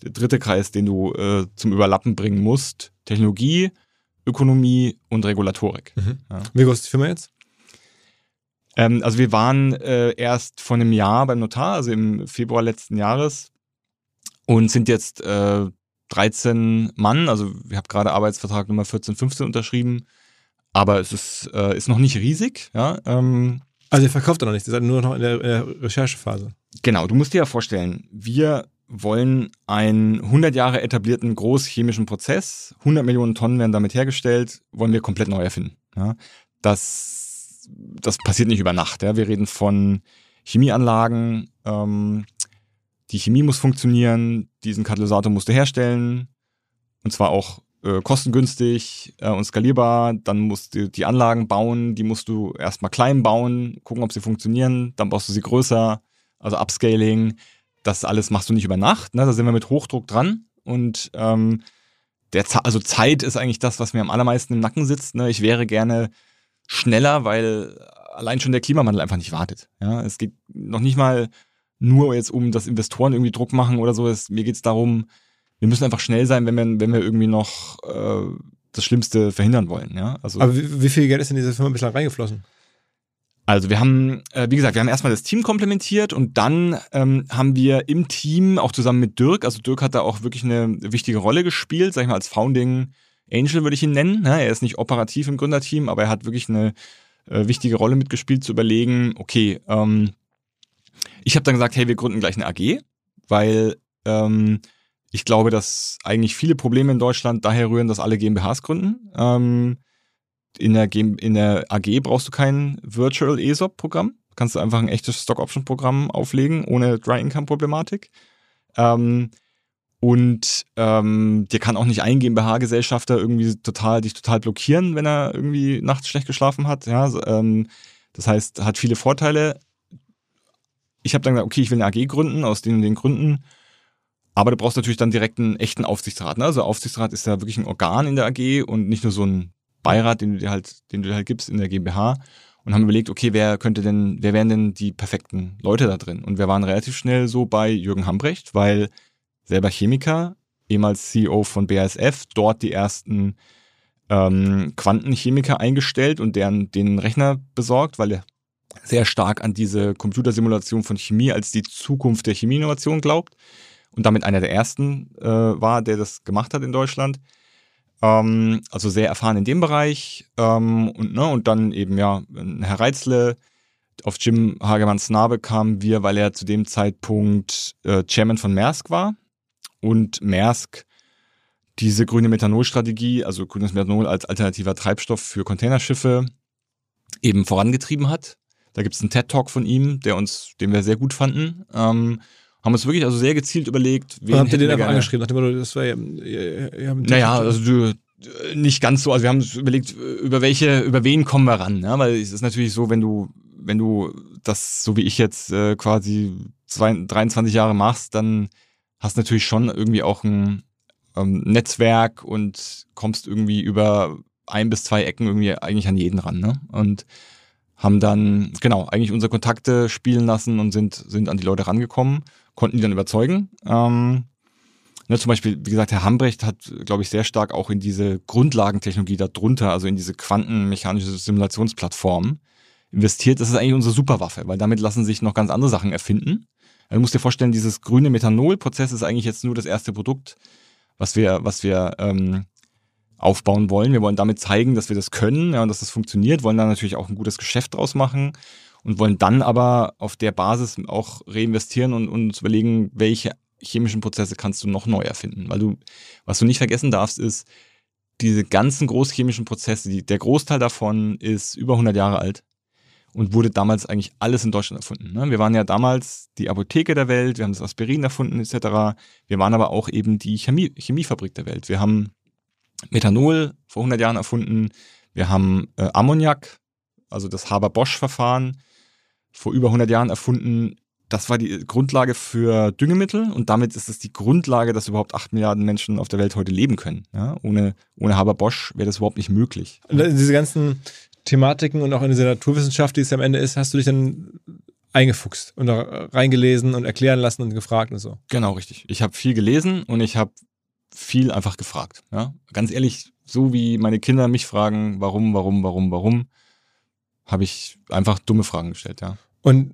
der dritte Kreis, den du äh, zum Überlappen bringen musst. Technologie, Ökonomie und Regulatorik. Mhm. Ja. Wie groß ist die Firma jetzt? Ähm, also wir waren äh, erst vor einem Jahr beim Notar, also im Februar letzten Jahres und sind jetzt äh, 13 Mann. Also ich habe gerade Arbeitsvertrag Nummer 14, 15 unterschrieben, aber es ist, äh, ist noch nicht riesig. Ja, ähm, also ihr verkauft noch nichts, ihr seid nur noch in der, in der Recherchephase. Genau, du musst dir ja vorstellen, wir wollen einen 100 Jahre etablierten großchemischen Prozess, 100 Millionen Tonnen werden damit hergestellt, wollen wir komplett neu erfinden. Ja? Das, das passiert nicht über Nacht. Ja? Wir reden von Chemieanlagen, ähm, die Chemie muss funktionieren, diesen Katalysator musst du herstellen und zwar auch äh, kostengünstig äh, und skalierbar. Dann musst du die Anlagen bauen, die musst du erstmal klein bauen, gucken, ob sie funktionieren, dann baust du sie größer, also Upscaling. Das alles machst du nicht über Nacht, ne? da sind wir mit Hochdruck dran und ähm, der also Zeit ist eigentlich das, was mir am allermeisten im Nacken sitzt. Ne? Ich wäre gerne schneller, weil allein schon der Klimawandel einfach nicht wartet. Ja? Es geht noch nicht mal nur jetzt um, dass Investoren irgendwie Druck machen oder so. Es, mir geht es darum, wir müssen einfach schnell sein, wenn wir, wenn wir irgendwie noch äh, das Schlimmste verhindern wollen. Ja? Also, Aber wie, wie viel Geld ist in diese Firma bislang reingeflossen? Also wir haben, äh, wie gesagt, wir haben erstmal das Team komplementiert und dann ähm, haben wir im Team auch zusammen mit Dirk, also Dirk hat da auch wirklich eine wichtige Rolle gespielt, sag ich mal, als Founding Angel würde ich ihn nennen. Ne? Er ist nicht operativ im Gründerteam, aber er hat wirklich eine äh, wichtige Rolle mitgespielt, zu überlegen, okay, ähm, ich habe dann gesagt, hey, wir gründen gleich eine AG, weil ähm, ich glaube, dass eigentlich viele Probleme in Deutschland daher rühren, dass alle GmbHs gründen. Ähm, in, der in der AG brauchst du kein Virtual ESOP-Programm. Kannst du einfach ein echtes Stock-Option-Programm auflegen, ohne Dry-Income-Problematik. Ähm, und ähm, dir kann auch nicht ein GmbH-Gesellschafter irgendwie total dich total blockieren, wenn er irgendwie nachts schlecht geschlafen hat. Ja, ähm, das heißt, hat viele Vorteile ich habe dann gesagt, okay, ich will eine AG gründen, aus den und den Gründen. Aber du brauchst natürlich dann direkt einen echten Aufsichtsrat. Ne? Also Aufsichtsrat ist ja wirklich ein Organ in der AG und nicht nur so ein Beirat, den du dir halt, den du dir halt gibst in der GmbH. Und haben überlegt, okay, wer könnte denn, wer wären denn die perfekten Leute da drin? Und wir waren relativ schnell so bei Jürgen Hambrecht, weil selber Chemiker, ehemals CEO von BASF, dort die ersten ähm, Quantenchemiker eingestellt und deren den Rechner besorgt, weil er sehr stark an diese Computersimulation von Chemie als die Zukunft der Chemieinnovation glaubt und damit einer der ersten äh, war, der das gemacht hat in Deutschland. Ähm, also sehr erfahren in dem Bereich ähm, und, ne, und dann eben ja Herr Reitzle. Auf Jim Hagemanns Narbe kamen wir, weil er zu dem Zeitpunkt äh, Chairman von Maersk war und Maersk diese grüne Methanolstrategie, also grünes Methanol als alternativer Treibstoff für Containerschiffe eben vorangetrieben hat. Da gibt es einen TED-Talk von ihm, der uns, den wir sehr gut fanden. Ähm, haben uns wirklich also sehr gezielt überlegt, wen habt ihr den einfach angeschrieben, nachdem das war ja, ja, ja Naja, also du, nicht ganz so, also wir haben uns überlegt, über welche, über wen kommen wir ran, ne? weil es ist natürlich so, wenn du, wenn du das, so wie ich jetzt äh, quasi zwei, 23 Jahre machst, dann hast du natürlich schon irgendwie auch ein ähm, Netzwerk und kommst irgendwie über ein bis zwei Ecken irgendwie eigentlich an jeden ran. Ne? Und haben dann, genau, eigentlich unsere Kontakte spielen lassen und sind, sind an die Leute rangekommen, konnten die dann überzeugen. Ähm, ne, zum Beispiel, wie gesagt, Herr Hambrecht hat, glaube ich, sehr stark auch in diese Grundlagentechnologie darunter, also in diese quantenmechanische Simulationsplattform investiert. Das ist eigentlich unsere Superwaffe, weil damit lassen sich noch ganz andere Sachen erfinden. Also, du musst dir vorstellen, dieses grüne Methanolprozess ist eigentlich jetzt nur das erste Produkt, was wir, was wir ähm, aufbauen wollen. Wir wollen damit zeigen, dass wir das können ja, und dass das funktioniert, wollen dann natürlich auch ein gutes Geschäft draus machen und wollen dann aber auf der Basis auch reinvestieren und, uns überlegen, welche chemischen Prozesse kannst du noch neu erfinden. Weil du, was du nicht vergessen darfst, ist, diese ganzen großchemischen Prozesse, die, der Großteil davon ist über 100 Jahre alt. und wurde damals eigentlich alles in Deutschland erfunden. Ne? Wir waren ja damals die Apotheke der Welt, wir haben das Aspirin erfunden etc. Wir waren aber auch eben die Chemie, Chemiefabrik der Welt. Wir haben Methanol vor 100 Jahren erfunden, wir haben äh, Ammoniak, also das Haber-Bosch-Verfahren vor über 100 Jahren erfunden. Das war die Grundlage für Düngemittel und damit ist es die Grundlage, dass überhaupt 8 Milliarden Menschen auf der Welt heute leben können. Ja? Ohne, ohne Haber-Bosch wäre das überhaupt nicht möglich. Und diese ganzen Thematiken und auch in dieser Naturwissenschaft, die es am Ende ist, hast du dich dann eingefuchst und da reingelesen und erklären lassen und gefragt und so. Genau, richtig. Ich habe viel gelesen und ich habe viel einfach gefragt. Ja? Ganz ehrlich, so wie meine Kinder mich fragen, warum, warum, warum, warum, habe ich einfach dumme Fragen gestellt, ja. Und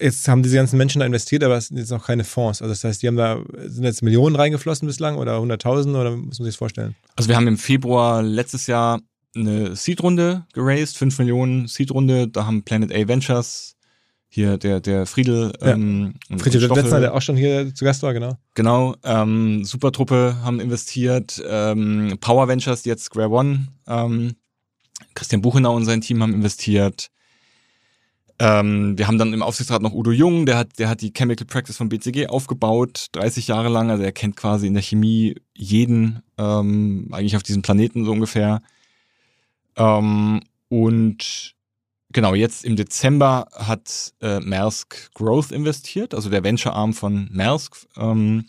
jetzt haben diese ganzen Menschen da investiert, aber es sind jetzt noch keine Fonds. Also das heißt, die haben da, sind jetzt Millionen reingeflossen bislang oder 100.000 oder muss man sich das vorstellen? Also wir haben im Februar letztes Jahr eine Seed-Runde geraced, 5 Millionen Seed-Runde. Da haben Planet A Ventures, hier der, der Friedel. Ja. Ähm, Friedel Letzner, der auch schon hier zu Gast war, genau. Genau, ähm, Supertruppe haben investiert, ähm, Power Ventures, jetzt Square One, ähm, Christian Buchenau und sein Team haben investiert. Ähm, wir haben dann im Aufsichtsrat noch Udo Jung, der hat, der hat die Chemical Practice von BCG aufgebaut, 30 Jahre lang. Also er kennt quasi in der Chemie jeden, ähm, eigentlich auf diesem Planeten so ungefähr. Ähm, und genau, jetzt im Dezember hat äh, Maersk Growth investiert, also der Venture-Arm von Maersk. Ähm,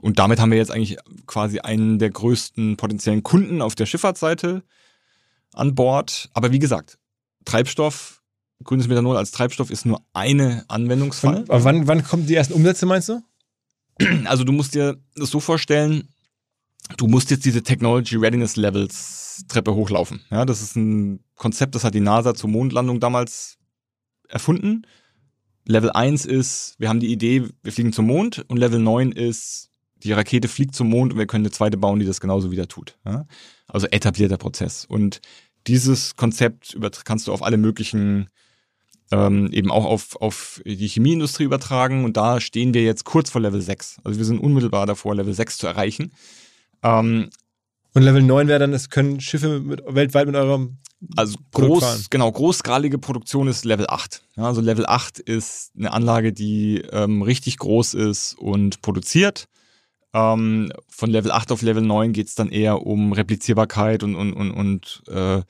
und damit haben wir jetzt eigentlich quasi einen der größten potenziellen Kunden auf der Schifffahrtsseite an Bord. Aber wie gesagt, Treibstoff, grünes Methanol als Treibstoff ist nur eine Anwendungsfall. Aber wann, wann kommen die ersten Umsätze, meinst du? *clears throat* Also du musst dir das so vorstellen, du musst jetzt diese Technology Readiness Levels Treppe hochlaufen. Ja, das ist ein Konzept, das hat die NASA zur Mondlandung damals erfunden. Level 1 ist, wir haben die Idee, wir fliegen zum Mond und Level 9 ist, die Rakete fliegt zum Mond und wir können eine zweite bauen, die das genauso wieder tut. Ja? Also etablierter Prozess. Und dieses Konzept kannst du auf alle möglichen, ähm, eben auch auf, auf die Chemieindustrie übertragen. Und da stehen wir jetzt kurz vor Level 6. Also wir sind unmittelbar davor, Level 6 zu erreichen. Ähm, und Level 9 wäre dann, es können Schiffe mit, weltweit mit eurem also groß, genau, großgradige Produktion ist Level 8. Ja, also Level 8 ist eine Anlage, die ähm, richtig groß ist und produziert. Ähm, von Level 8 auf Level 9 geht es dann eher um Replizierbarkeit und, und, und, und äh,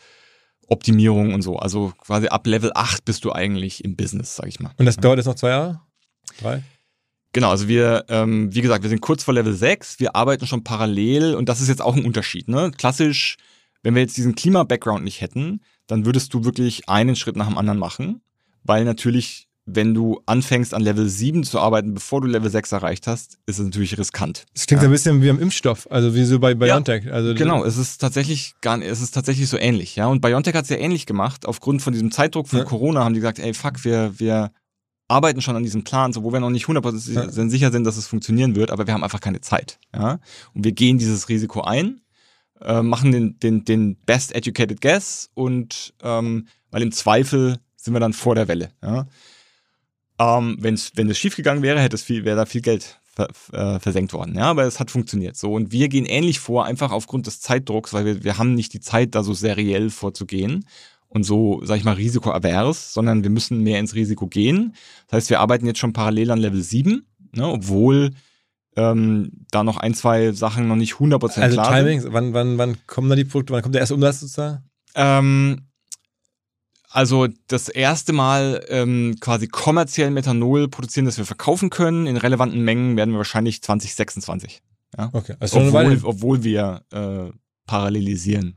Optimierung und so. Also quasi ab Level 8 bist du eigentlich im Business, sag ich mal. Und das dauert jetzt noch zwei Jahre? Drei? Genau, also wir, ähm, wie gesagt, wir sind kurz vor Level 6, wir arbeiten schon parallel und das ist jetzt auch ein Unterschied. Ne? Klassisch, wenn wir jetzt diesen Klima-Background nicht hätten, dann würdest du wirklich einen Schritt nach dem anderen machen, weil natürlich, wenn du anfängst an Level 7 zu arbeiten, bevor du Level 6 erreicht hast, ist es natürlich riskant. Das klingt ja. ein bisschen wie am Impfstoff, also wie so bei BioNTech. Ja, also genau, es ist tatsächlich gar nicht, es ist tatsächlich so ähnlich, ja. Und BioNTech hat es ja ähnlich gemacht. Aufgrund von diesem Zeitdruck von ja. Corona haben die gesagt, ey, fuck, wir, wir arbeiten schon an diesem Plan, so wo wir noch nicht 100% ja. sicher sind, dass es funktionieren wird, aber wir haben einfach keine Zeit. Ja? Und wir gehen dieses Risiko ein, äh, machen den, den, den best educated guess und ähm, weil im Zweifel sind wir dann vor der Welle. Ja? Ähm, wenn's, wenn es schiefgegangen wäre, hätte es viel, wäre da viel Geld äh, versenkt worden. Ja, aber es hat funktioniert. So und wir gehen ähnlich vor, einfach aufgrund des Zeitdrucks, weil wir, wir haben nicht die Zeit, da so seriell vorzugehen und so, sag ich mal, risikoavers, sondern wir müssen mehr ins Risiko gehen. Das heißt, wir arbeiten jetzt schon parallel an Level 7, ne, obwohl ähm, da noch ein, zwei Sachen noch nicht 100% also klar Timing, sind. Wann, wann, wann kommen da die Produkte, wann kommt der erste Umsatz sozusagen? Ähm, also das erste Mal ähm, quasi kommerziell Methanol produzieren, das wir verkaufen können, in relevanten Mengen werden wir wahrscheinlich 2026. Ja? Okay, also obwohl, obwohl wir äh, parallelisieren.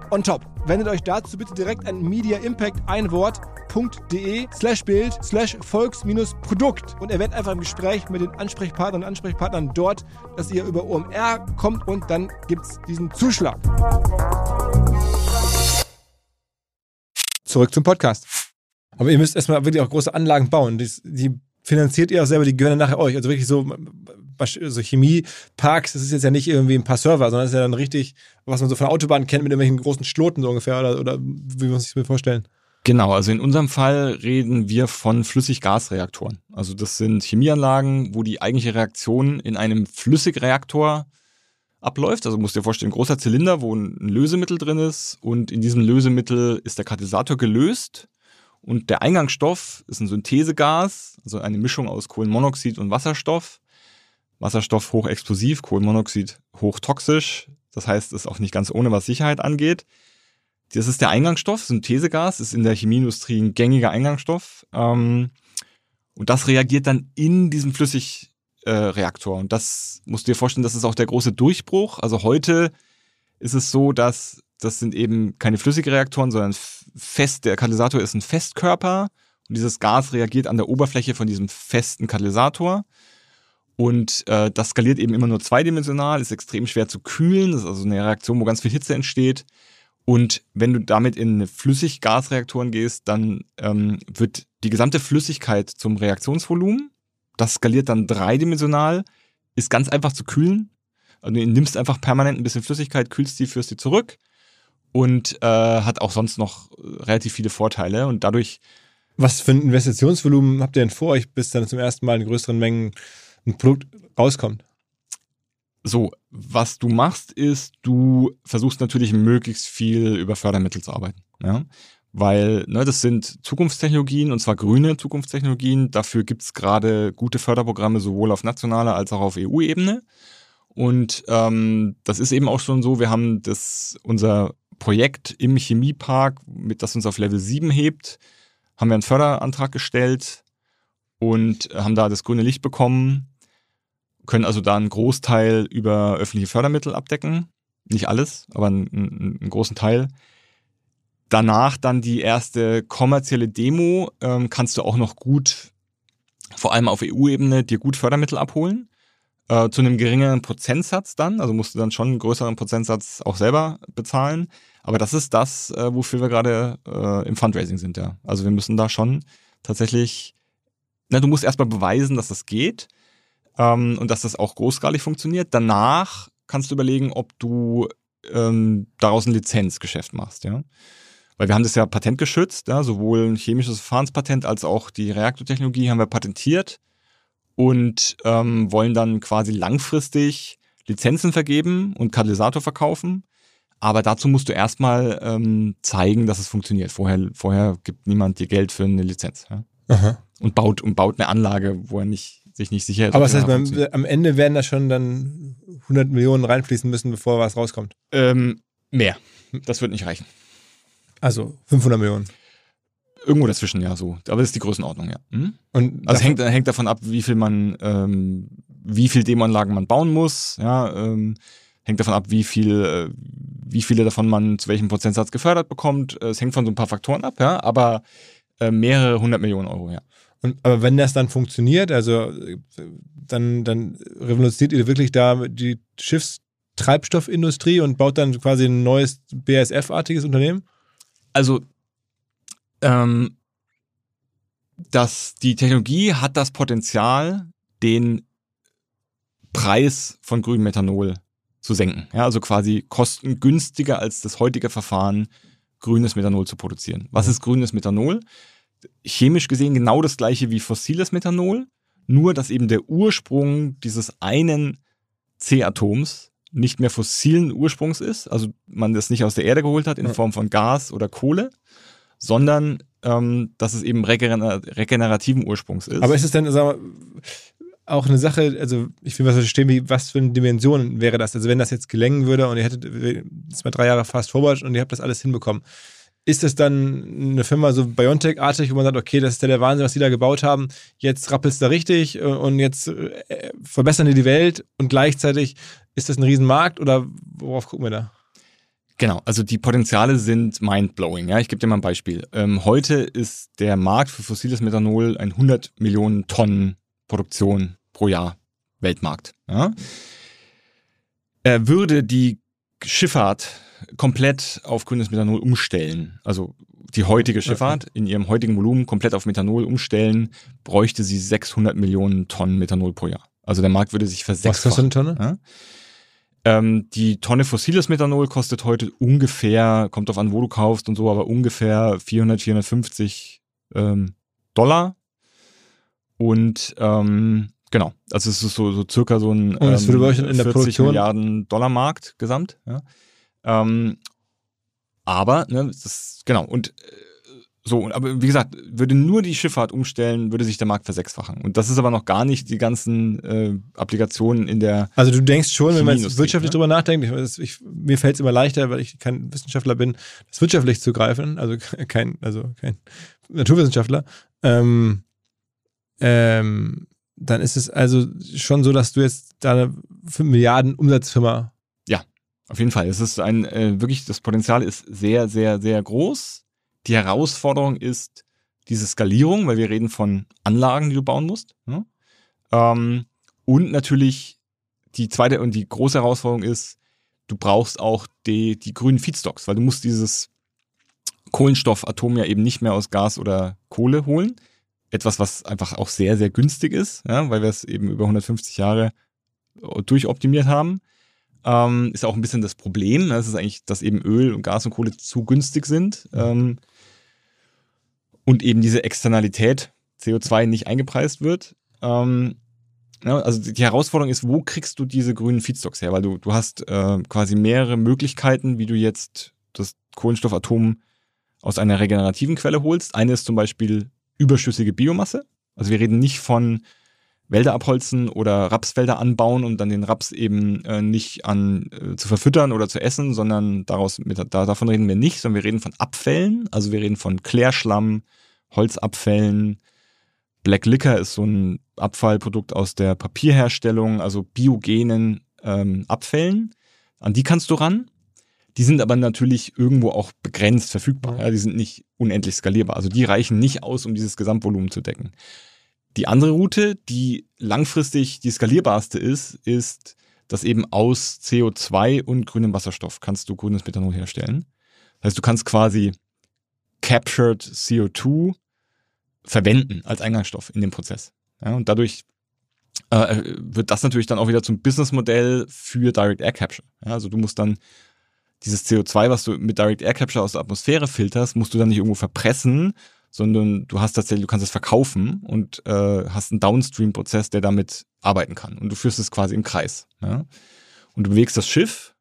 on top. Wendet euch dazu bitte direkt an Media Impact ein Wort www.de slash Bild slash Volks-Produkt und erwähnt einfach im Gespräch mit den Ansprechpartnern und Ansprechpartnern dort, dass ihr über OMR kommt und dann gibt es diesen Zuschlag. Zurück zum Podcast. Aber ihr müsst erstmal wirklich auch große Anlagen bauen. Die, die finanziert ihr auch selber, die gehören dann nachher euch. Also wirklich so, so Chemieparks, das ist jetzt ja nicht irgendwie ein paar Server, sondern das ist ja dann richtig, was man so von der Autobahn kennt, mit irgendwelchen großen Schloten so ungefähr, oder, oder wie muss ich mir vorstellen? Genau, also in unserem Fall reden wir von Flüssiggasreaktoren. Also das sind Chemieanlagen, wo die eigentliche Reaktion in einem Flüssigreaktor abläuft. Also musst dir vorstellen, ein großer Zylinder, wo ein Lösemittel drin ist und in diesem Lösemittel ist der Katalysator gelöst und der Eingangsstoff ist ein Synthesegas, also eine Mischung aus Kohlenmonoxid und Wasserstoff. Wasserstoff hochexplosiv, Kohlenmonoxid hochtoxisch. Das heißt, es ist auch nicht ganz ohne, was Sicherheit angeht. Das ist der Eingangsstoff, Synthesegas, ist in der Chemieindustrie ein gängiger Eingangsstoff. Ähm, und das reagiert dann in diesem Flüssigreaktor. Äh, und das musst du dir vorstellen, das ist auch der große Durchbruch. Also heute ist es so, dass das sind eben keine Flüssigreaktoren, sondern fest, der Katalysator ist ein Festkörper und dieses Gas reagiert an der Oberfläche von diesem festen Katalysator. Und äh, das skaliert eben immer nur zweidimensional, ist extrem schwer zu kühlen. Das ist also eine Reaktion, wo ganz viel Hitze entsteht. Und wenn du damit in Flüssiggasreaktoren gehst, dann ähm, wird die gesamte Flüssigkeit zum Reaktionsvolumen. Das skaliert dann dreidimensional, ist ganz einfach zu kühlen. Also du nimmst einfach permanent ein bisschen Flüssigkeit, kühlst die, führst die zurück und äh, hat auch sonst noch relativ viele Vorteile und dadurch. Was für ein Investitionsvolumen habt ihr denn vor euch, bis dann zum ersten Mal in größeren Mengen ein Produkt rauskommt? So, was du machst, ist, du versuchst natürlich möglichst viel über Fördermittel zu arbeiten. Ja? Weil ne, das sind Zukunftstechnologien und zwar grüne Zukunftstechnologien. Dafür gibt's gerade gute Förderprogramme sowohl auf nationaler als auch auf EU-Ebene. Und ähm, das ist eben auch schon so, wir haben das, unser Projekt im Chemiepark, mit das uns auf Level 7 hebt, haben wir einen Förderantrag gestellt und haben da das grüne Licht bekommen können also da einen Großteil über öffentliche Fördermittel abdecken. Nicht alles, aber einen, einen großen Teil. Danach dann die erste kommerzielle Demo ähm, kannst du auch noch gut, vor allem auf EU-Ebene, dir gut Fördermittel abholen. Äh, zu einem geringeren Prozentsatz dann, also musst du dann schon einen größeren Prozentsatz auch selber bezahlen. Aber das ist das, äh, wofür wir gerade äh, im Fundraising sind, ja. Also wir müssen da schon tatsächlich, na, du musst erstmal beweisen, dass das geht ähm, und dass das auch großskalig funktioniert. Danach kannst du überlegen, ob du ähm, daraus ein Lizenzgeschäft machst, ja. Weil wir haben das ja patentgeschützt, ja, sowohl ein chemisches Verfahrenspatent als auch die Reaktortechnologie haben wir patentiert und ähm, wollen dann quasi langfristig Lizenzen vergeben und Katalysator verkaufen. Aber dazu musst du erstmal ähm, zeigen, dass es funktioniert. Vorher, vorher gibt niemand dir Geld für eine Lizenz. Ja? Und baut und baut eine Anlage, wo er nicht sich nicht sicher ist. Aber das heißt, beim, am Ende werden da schon dann 100 Millionen reinfließen müssen, bevor was rauskommt? Ähm, mehr. Das wird nicht reichen. Also 500 Millionen. Irgendwo dazwischen, ja, so. Aber das ist die Größenordnung, ja. Hm? Und also hängt, hängt davon ab, wie viel man, ähm, wie viel Demoanlagen man bauen muss, ja, ähm, hängt davon ab, wie viel, äh, wie viele davon man zu welchem Prozentsatz gefördert bekommt. Es hängt von so ein paar Faktoren ab, ja, aber äh, mehrere hundert Millionen Euro, ja. Und, aber wenn das dann funktioniert, also dann, dann revolutioniert ihr wirklich da die Schiffstreibstoffindustrie und baut dann quasi ein neues BASF-artiges Unternehmen? Also, ähm, dass die Technologie hat das Potenzial, den Preis von grünem Methanol zu senken. Ja, also quasi kostengünstiger als das heutige Verfahren, grünes Methanol zu produzieren. Was mhm. ist grünes Methanol? Chemisch gesehen genau das gleiche wie fossiles Methanol, nur dass eben der Ursprung dieses einen C-Atoms nicht mehr fossilen Ursprungs ist, also man das nicht aus der Erde geholt hat in. Form von Gas oder Kohle, sondern ähm, dass es eben regener regenerativen Ursprungs ist. Aber ist es denn, sagen wir, auch eine Sache, also ich will was verstehen, wie, was für eine Dimension wäre das? Also wenn das jetzt gelängen würde und ihr hättet mal drei Jahre fast forward und ihr habt das alles hinbekommen, ist es dann eine Firma so Biontech-artig, wo man sagt, okay, das ist ja der Wahnsinn, was die da gebaut haben, jetzt rappelst du da richtig äh, und jetzt äh, verbessern die die Welt und gleichzeitig ist das ein Riesenmarkt oder worauf gucken wir da? Genau, also die Potenziale sind mindblowing. Ja, ich gebe dir mal ein Beispiel. Ähm, heute ist der Markt für fossiles Methanol ein 100 Millionen Tonnen Produktion pro Jahr Weltmarkt. Ja. Er würde die Schifffahrt komplett auf grünes Methanol umstellen, also die heutige Schifffahrt in ihrem heutigen Volumen komplett auf Methanol umstellen, bräuchte sie 600 Millionen Tonnen Methanol pro Jahr. Also der Markt würde sich Was versechsfachen. kostet eine Tonne? Ja? Ähm, die Tonne fossiles Methanol kostet heute ungefähr, kommt drauf an, wo du kaufst und so, aber ungefähr 400, 450 ähm, Dollar. Und ähm, genau, also es ist so, so circa so ein Und das würde bei euch in der 40 Produktion- Milliarden Dollar Markt gesamt. Ja. Ähm, aber, ne, das genau, und äh, so, aber wie gesagt, würde nur die Schifffahrt umstellen, würde sich der Markt versechsfachen. Und das ist aber noch gar nicht die ganzen äh, Applikationen in der Also du denkst schon, wenn man jetzt wirtschaftlich ne? drüber nachdenkt, ich, ich, mir fällt es immer leichter, weil ich kein Wissenschaftler bin, das wirtschaftlich zu greifen, also *laughs* kein, also kein Naturwissenschaftler, ähm, ähm, dann ist es also schon so, dass du jetzt da eine 5 Milliarden Umsatzfirma Auf jeden Fall. Es ist ein, äh, wirklich, das Potenzial ist sehr, sehr, sehr groß. Die Herausforderung ist diese Skalierung, weil wir reden von Anlagen, die du bauen musst. Ne? Ähm, und natürlich die zweite und die große Herausforderung ist, du brauchst auch die, die grünen Feedstocks, weil du musst dieses Kohlenstoffatom ja eben nicht mehr aus Gas oder Kohle holen. Etwas, was einfach auch sehr, sehr günstig ist, ja, weil wir es eben über 150 Jahre durchoptimiert haben ähm, ist auch ein bisschen das Problem. Ne? Das ist eigentlich, dass eben Öl und Gas und Kohle zu günstig sind ähm, und eben diese Externalität CO2 nicht eingepreist wird. Ähm, ja, also die die Herausforderung ist, wo kriegst du diese grünen Feedstocks her? Weil du, du hast äh, quasi mehrere Möglichkeiten, wie du jetzt das Kohlenstoffatom aus einer regenerativen Quelle holst. Eine ist zum Beispiel überschüssige Biomasse. Also wir reden nicht von Wälder abholzen oder Rapsfelder anbauen und dann den Raps eben äh, nicht an äh, zu verfüttern oder zu essen, sondern daraus mit, da, davon reden wir nicht, sondern wir reden von Abfällen. Also wir reden von Klärschlamm, Holzabfällen. Black Liquor ist so ein Abfallprodukt aus der Papierherstellung, also biogenen ähm, Abfällen. An die kannst du ran. Die sind aber natürlich irgendwo auch begrenzt verfügbar. Ja, die sind nicht unendlich skalierbar. Also die reichen nicht aus, um dieses Gesamtvolumen zu decken. Die andere Route, die langfristig die skalierbarste ist, ist, dass eben aus CO2 und grünem Wasserstoff kannst du grünes Methanol herstellen. Das heißt, du kannst quasi captured CO2 verwenden als Eingangsstoff in dem Prozess. Ja, und dadurch äh, wird das natürlich dann auch wieder zum Businessmodell für Direct Air Capture. Ja, also du musst dann dieses CO2, was du mit Direct Air Capture aus der Atmosphäre filterst, musst du dann nicht irgendwo verpressen, sondern du hast tatsächlich, du kannst es verkaufen und äh, hast einen Downstream-Prozess, der damit arbeiten kann. Und du führst es quasi im Kreis. Ja? Und du bewegst das Schiff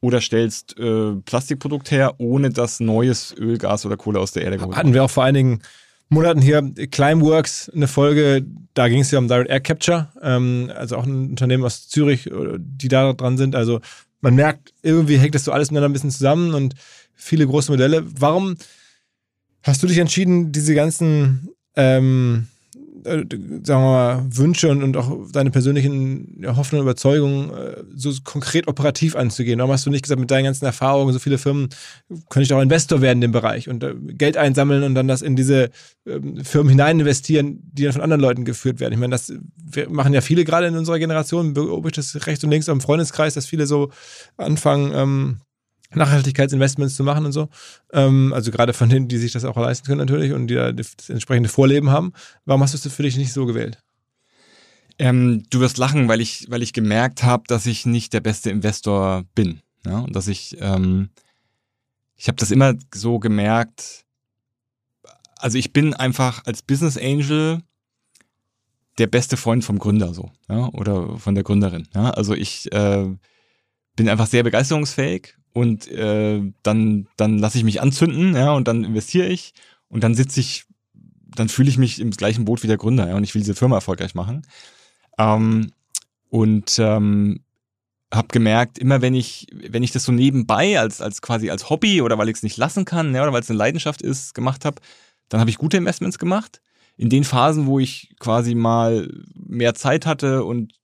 oder stellst äh, Plastikprodukt her, ohne dass neues Öl, Gas oder Kohle aus der Erde geholt hatten wir auch vor einigen Monaten hier Climeworks eine Folge, da ging es ja um Direct Air Capture, ähm, also auch ein Unternehmen aus Zürich, äh, die da dran sind. Also man merkt, irgendwie hängt das so alles miteinander ein bisschen zusammen und viele große Modelle. Warum hast du dich entschieden, diese ganzen ähm, äh, sagen wir mal, Wünsche und, und auch deine persönlichen ja, Hoffnungen und Überzeugungen äh, so konkret operativ anzugehen? Warum hast du nicht gesagt, mit deinen ganzen Erfahrungen, so viele Firmen, könnte ich auch Investor werden in dem Bereich und äh, Geld einsammeln und dann das in diese ähm, Firmen hinein investieren, die dann von anderen Leuten geführt werden? Ich meine, das machen ja viele gerade in unserer Generation, beobachte ich das rechts und links am Freundeskreis, dass viele so anfangen, ähm, Nachhaltigkeitsinvestments zu machen und so. Ähm, also gerade von denen, die sich das auch leisten können natürlich und die da das entsprechende Vorleben haben. Warum hast du es für dich nicht so gewählt? Ähm, du wirst lachen, weil ich, weil ich gemerkt habe, dass ich nicht der beste Investor bin. Ja? Und dass ich, ähm, ich habe das immer so gemerkt. Also ich bin einfach als Business Angel der beste Freund vom Gründer so, ja, oder von der Gründerin. Ja. Also ich äh, bin einfach sehr begeisterungsfähig und äh, dann, dann lasse ich mich anzünden, ja, und dann investiere ich und dann sitze ich, dann fühle ich mich im gleichen Boot wie der Gründer, ja, und ich will diese Firma erfolgreich machen. Ähm, und ähm, habe gemerkt, immer wenn ich, wenn ich das so nebenbei als, als quasi als Hobby oder weil ich es nicht lassen kann, ja, oder weil es eine Leidenschaft ist, gemacht habe, dann habe ich gute Investments gemacht. In den Phasen, wo ich quasi mal mehr Zeit hatte und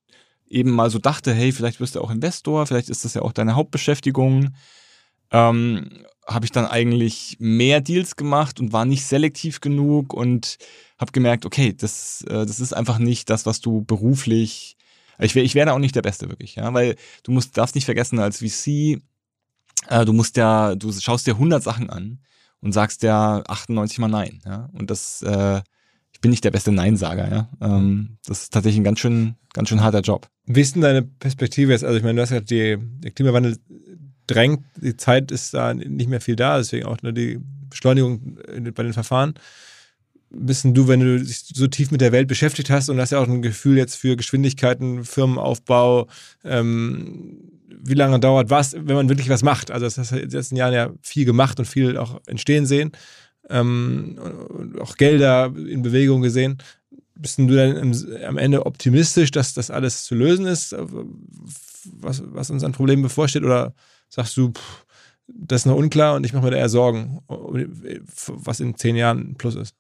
eben mal so dachte, hey, vielleicht wirst du auch Investor, vielleicht ist das ja auch deine Hauptbeschäftigung, ähm, habe ich dann eigentlich mehr Deals gemacht und war nicht selektiv genug und habe gemerkt, okay, das, äh, das ist einfach nicht das, was du beruflich ich, ich wäre da auch nicht der Beste wirklich, ja, weil du musst, darfst nicht vergessen, als VC, äh, du musst ja, du schaust dir 100 Sachen an und sagst ja 98 mal Nein, ja, und das, äh, ich bin nicht der beste Nein-Sager, ja, ähm, das ist tatsächlich ein ganz schön, ganz schön harter Job. Wie ist denn deine Perspektive jetzt? Also ich meine, du hast ja die, der Klimawandel drängt, die Zeit ist da nicht mehr viel da, deswegen auch nur die Beschleunigung bei den Verfahren bist du, wenn du dich so tief mit der Welt beschäftigt hast und hast ja auch ein Gefühl jetzt für Geschwindigkeiten, Firmenaufbau, ähm, wie lange dauert was, wenn man wirklich was macht. Also das hast du in den letzten Jahren ja viel gemacht und viel auch entstehen sehen. Ähm, auch Gelder in Bewegung gesehen. Bist du dann im, am Ende optimistisch, dass das alles zu lösen ist, was, was uns an Problemen bevorsteht? Oder sagst du, pff, das ist noch unklar und ich mache mir da eher Sorgen, was in zehn Jahren Plus ist?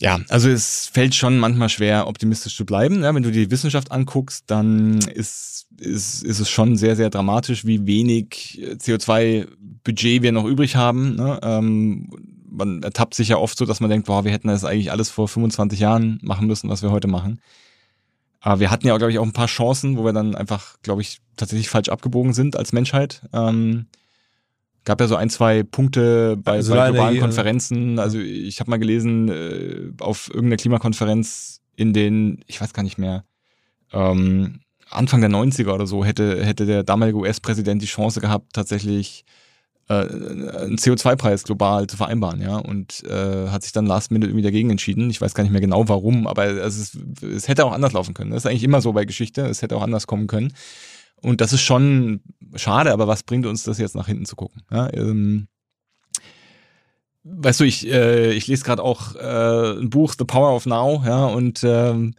Ja, also es fällt schon manchmal schwer, optimistisch zu bleiben. Ja, wenn du die Wissenschaft anguckst, dann ist, ist, ist es schon sehr, sehr dramatisch, wie wenig CO2-Budget wir noch übrig haben. Ne? Ähm, man ertappt sich ja oft so, dass man denkt, boah, wir hätten das eigentlich alles vor 25 Jahren machen müssen, was wir heute machen. Aber wir hatten ja, glaube ich, auch ein paar Chancen, wo wir dann einfach, glaube ich, tatsächlich falsch abgebogen sind als Menschheit. Ähm, gab ja so ein, zwei Punkte bei, also bei globalen Energie, Konferenzen. Also ich habe mal gelesen, äh, auf irgendeiner Klimakonferenz in den, ich weiß gar nicht mehr, ähm, Anfang der 90er oder so hätte, hätte der damalige US-Präsident die Chance gehabt, tatsächlich äh, einen CO2-Preis global zu vereinbaren, ja, und äh, hat sich dann last minute irgendwie dagegen entschieden. Ich weiß gar nicht mehr genau warum, aber es, ist, es hätte auch anders laufen können. Das ist eigentlich immer so bei Geschichte, es hätte auch anders kommen können. Und das ist schon schade, aber was bringt uns das jetzt nach hinten zu gucken? Ja, ähm, weißt du, ich, äh, ich lese gerade auch äh, ein Buch, The Power of Now, ja, und ähm,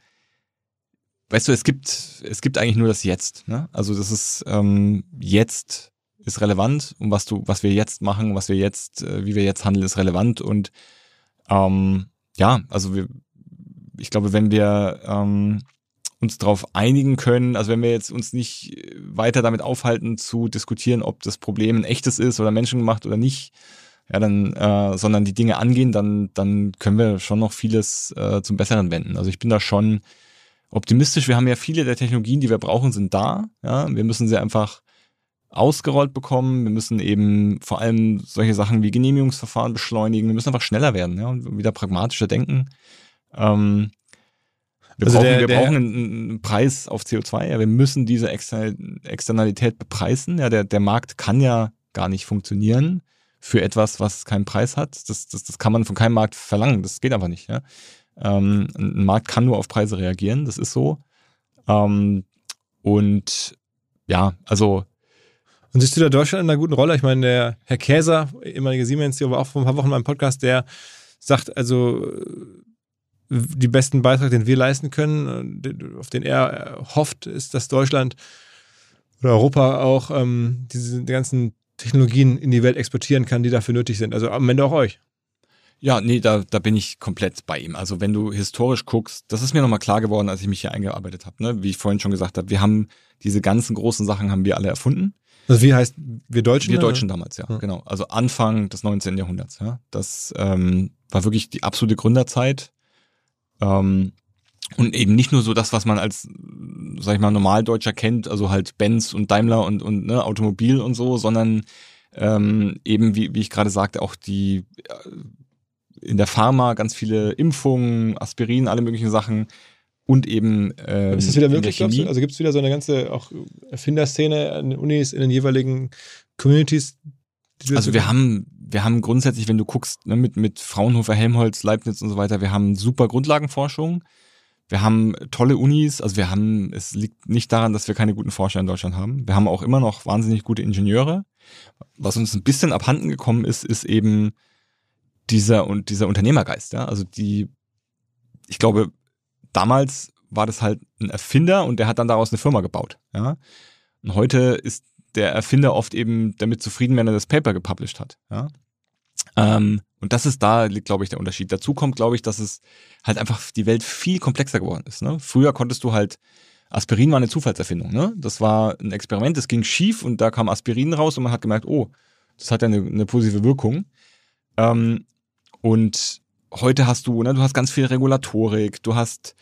weißt du, es gibt, es gibt eigentlich nur das Jetzt. Ne? Also das ist ähm, jetzt ist relevant und was du, was wir jetzt machen, was wir jetzt, äh, wie wir jetzt handeln, ist relevant. Und ähm, ja, also wir, ich glaube, wenn wir ähm, uns darauf einigen können. Also wenn wir jetzt uns nicht weiter damit aufhalten zu diskutieren, ob das Problem ein echtes ist oder menschengemacht oder nicht, ja, dann, äh, sondern die Dinge angehen, dann, dann können wir schon noch vieles äh, zum Besseren wenden. Also ich bin da schon optimistisch. Wir haben ja viele der Technologien, die wir brauchen, sind da. Ja, wir müssen sie einfach ausgerollt bekommen. Wir müssen eben vor allem solche Sachen wie Genehmigungsverfahren beschleunigen. Wir müssen einfach schneller werden ja, und wieder pragmatischer denken. Ähm, wir also brauchen, der, wir der, brauchen einen, einen, Preis auf CO2. Ja, wir müssen diese Externalität bepreisen. Ja, der, der Markt kann ja gar nicht funktionieren für etwas, was keinen Preis hat. Das, das, das kann man von keinem Markt verlangen. Das geht einfach nicht. Ja? Ähm, ein Markt kann nur auf Preise reagieren. Das ist so. Ähm, und ja, also und siehst du da Deutschland in einer guten Rolle? Ich meine, der Herr Käser, ehemaliger Siemens, der war auch vor ein paar Wochen in meinem Podcast, der sagt, also die besten Beitrag, den wir leisten können, auf den er hofft, ist, dass Deutschland oder Europa auch ähm, diese ganzen Technologien in die Welt exportieren kann, die dafür nötig sind. Also am Ende auch euch. Ja, nee, da, da bin ich komplett bei ihm. Also wenn du historisch guckst, das ist mir nochmal klar geworden, als ich mich hier eingearbeitet habe. Ne? Wie ich vorhin schon gesagt habe, wir haben diese ganzen großen Sachen haben wir alle erfunden. Also wie heißt wir Deutschen? Wir Deutschen damals, ja, ja, genau. Also Anfang des 19. Jahrhunderts. Ja, das ähm, war wirklich die absolute Gründerzeit. Ähm, und eben nicht nur so das, was man als, sag ich mal, Normaldeutscher kennt, also halt Benz und Daimler und, und ne, Automobil und so, sondern ähm, eben, wie, wie ich gerade sagte, auch die äh, in der Pharma ganz viele Impfungen, Aspirin, alle möglichen Sachen und eben. Ähm, ist das wieder möglich, glaubst du? Also gibt es wieder so eine ganze auch Erfinderszene an den Unis, in den jeweiligen Communities, Also wir haben, wir haben grundsätzlich, wenn du guckst, ne, mit, mit Fraunhofer, Helmholtz, Leibniz und so weiter, wir haben super Grundlagenforschung. Wir haben tolle Unis, also wir haben, es liegt nicht daran, dass wir keine guten Forscher in Deutschland haben. Wir haben auch immer noch wahnsinnig gute Ingenieure. Was uns ein bisschen abhanden gekommen ist, ist eben dieser und dieser Unternehmergeist. Ja? Also die, ich glaube, damals war das halt ein Erfinder und der hat dann daraus eine Firma gebaut. Ja? Und heute ist der Erfinder oft eben damit zufrieden, wenn er das Paper gepublished hat. Ja? Ähm, und das ist da, glaube ich, der Unterschied. Dazu kommt, glaube ich, dass es halt einfach die Welt viel komplexer geworden ist. Ne? Früher konntest du halt, Aspirin war eine Zufallserfindung. Ne? Das war ein Experiment, das ging schief und da kam Aspirin raus und man hat gemerkt, oh, das hat ja eine, eine positive Wirkung. Ähm, und heute hast du, ne, du hast ganz viel Regulatorik, du hast,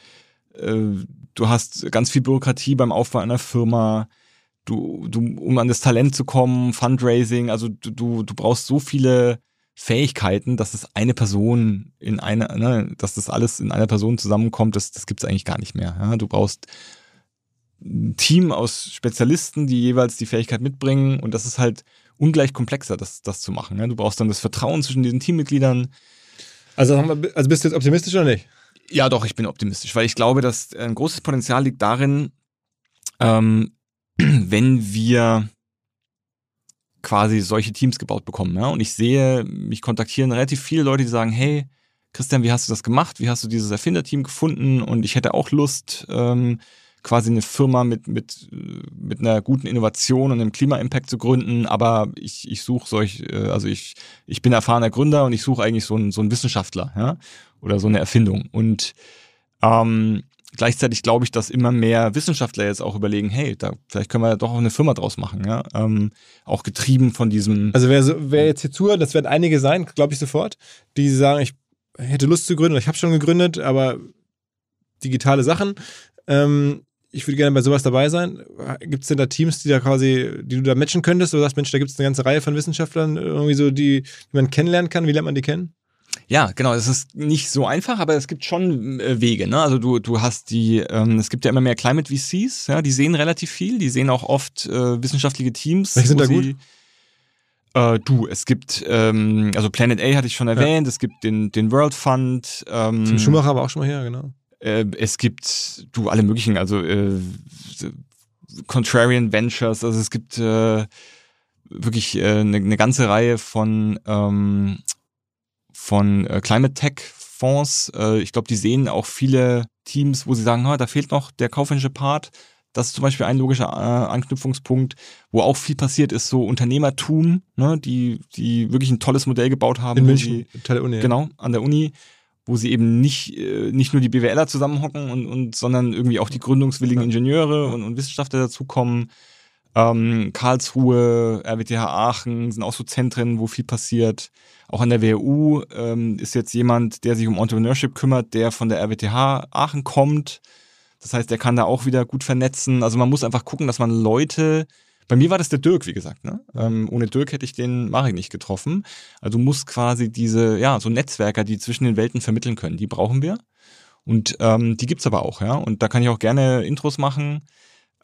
äh, du hast ganz viel Bürokratie beim Aufbau einer Firma, du, du, um an das Talent zu kommen, Fundraising, also du, du, du brauchst so viele Fähigkeiten, dass es eine Person in einer, ne, dass das alles in einer Person zusammenkommt, das, das gibt es eigentlich gar nicht mehr. Ja? Du brauchst ein Team aus Spezialisten, die jeweils die Fähigkeit mitbringen und das ist halt ungleich komplexer, das, das zu machen. Ja? Du brauchst dann das Vertrauen zwischen diesen Teammitgliedern. Also, also bist du jetzt optimistisch oder nicht? Ja, doch, ich bin optimistisch, weil ich glaube, dass ein großes Potenzial liegt darin, ähm, *clears throat* wenn wir quasi solche Teams gebaut bekommen. Ja? Und ich sehe, mich kontaktieren relativ viele Leute, die sagen, hey, Christian, wie hast du das gemacht? Wie hast du dieses Erfinderteam gefunden? Und ich hätte auch Lust, ähm, quasi eine Firma mit, mit, mit einer guten Innovation und einem Klima-Impact zu gründen, aber ich, ich suche solch, äh, also ich, ich bin erfahrener Gründer und ich suche eigentlich so einen, so einen Wissenschaftler, ja, oder so eine Erfindung. Und ähm, gleichzeitig glaube ich, dass immer mehr Wissenschaftler jetzt auch überlegen, hey, da vielleicht können wir doch auch eine Firma draus machen, ja. Ähm, auch getrieben von diesem. Also wer, so, wer jetzt hier zuhört, das werden einige sein, glaube ich sofort, die sagen, ich hätte Lust zu gründen, ich habe schon gegründet, aber digitale Sachen. Ähm, ich würde gerne bei sowas dabei sein. Gibt es denn da Teams, die da quasi, die du da matchen könntest? Du sagst, Mensch, da gibt es eine ganze Reihe von Wissenschaftlern, irgendwie so, die, die man kennenlernen kann. Wie lernt man die kennen? Ja, genau. Es ist nicht so einfach, aber es gibt schon äh, Wege. Ne? Also du, du hast die, ähm, es gibt ja immer mehr Climate VCs, ja, die sehen relativ viel, die sehen auch oft äh, wissenschaftliche Teams. Welche sind da gut? Äh, du, es gibt, ähm, also Planet A hatte ich schon erwähnt, ja. es gibt den, den World Fund. Ähm, Tim Schumacher war auch schon mal hier, genau. Äh, es gibt, du, alle möglichen, also äh, Contrarian Ventures, also es gibt wirklich eine äh, ne, ne ganze Reihe von ähm, von äh, Climate Tech Fonds. Äh, ich glaube, die sehen auch viele Teams, wo sie sagen, da fehlt noch der kaufmännische Part. Das ist zum Beispiel ein logischer äh, Anknüpfungspunkt, wo auch viel passiert ist, so Unternehmertum, ne, die, die wirklich ein tolles Modell gebaut haben. In München, sie, Teil der Uni. Genau, an der Uni, wo sie eben nicht, äh, nicht nur die BWLer zusammenhocken und, und sondern irgendwie auch die gründungswilligen Ingenieure und, und Wissenschaftler dazukommen. Ähm, Karlsruhe, RWTH Aachen sind auch so Zentren, wo viel passiert. Auch an der WHU ähm, ist jetzt jemand, der sich um Entrepreneurship kümmert, der von der RWTH Aachen kommt. Das heißt, der kann da auch wieder gut vernetzen. Also man muss einfach gucken, dass man Leute. Bei mir war das der Dirk, wie gesagt. Ne? Ähm, ohne Dirk hätte ich den Marek nicht getroffen. Also du musst quasi diese, ja, so Netzwerker, die zwischen den Welten vermitteln können, die brauchen wir. Und ähm, die gibt's aber auch, ja. Und da kann ich auch gerne Intros machen.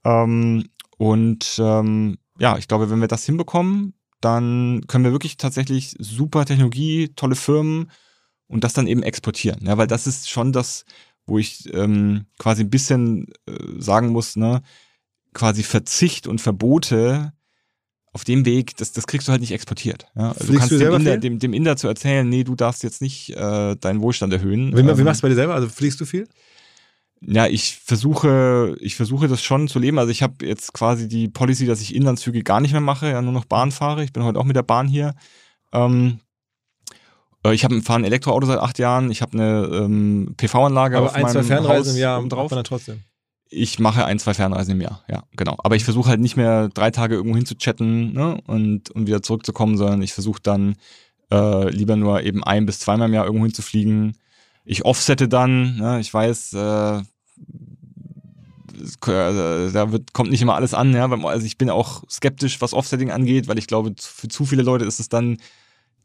Ähm, und ähm, ja, ich glaube, wenn wir das hinbekommen, dann können wir wirklich tatsächlich super Technologie, tolle Firmen und das dann eben exportieren. Ja, weil das ist schon das, wo ich ähm, quasi ein bisschen äh, sagen muss, ne, quasi Verzicht und Verbote auf dem Weg, das, das kriegst du halt nicht exportiert. Ja? Also du kannst du dem, Inder, dem, dem Inder zu erzählen, nee, du darfst jetzt nicht äh, deinen Wohlstand erhöhen. Wie, ähm, wie machst du bei dir selber? Also fliegst du viel? Ja, ich versuche, ich versuche das schon zu leben. Also ich habe jetzt quasi die Policy, dass ich Inlandszüge gar nicht mehr mache, ja nur noch Bahn fahre. Ich bin heute auch mit der Bahn hier. Ähm, äh, ich habe fahre ein Elektroauto seit acht Jahren. Ich habe eine ähm, PV-Anlage auf ein, meinem zwei Fernreisen Haus im Jahr drauf. Man trotzdem. Ich mache ein, zwei Fernreisen im Jahr, ja, genau. Aber ich versuche halt nicht mehr drei Tage irgendwo hinzuchatten ne, und, und wieder zurückzukommen, sondern ich versuche dann äh, lieber nur eben ein bis zweimal im Jahr irgendwo hinzufliegen. Ich offsette dann, ne, ich weiß, äh, da wird, kommt nicht immer alles an. Ja? Also ich bin auch skeptisch, was Offsetting angeht, weil ich glaube, für zu viele Leute ist es dann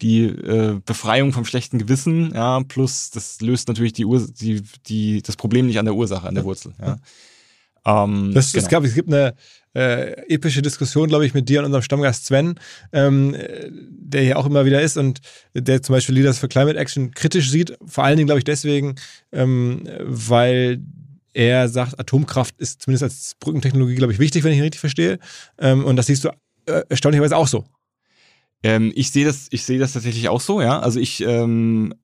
die äh, Befreiung vom schlechten Gewissen, ja, plus das löst natürlich die, Ur die, die, das Problem nicht an der Ursache, an der Wurzel. Ja. Ähm, Das, genau. es, gab, es gibt eine äh, epische Diskussion, glaube ich, mit dir und unserem Stammgast Sven, ähm, äh, der hier auch immer wieder ist und der zum Beispiel Leaders for Climate Action kritisch sieht. Vor allen Dingen, glaube ich, deswegen, ähm, weil er sagt, Atomkraft ist zumindest als Brückentechnologie, glaube ich, wichtig, wenn ich ihn richtig verstehe. Ähm, und das siehst du äh, erstaunlicherweise auch so. Ähm, ich sehe das, ich das tatsächlich auch so, ja. Also ich, ähm,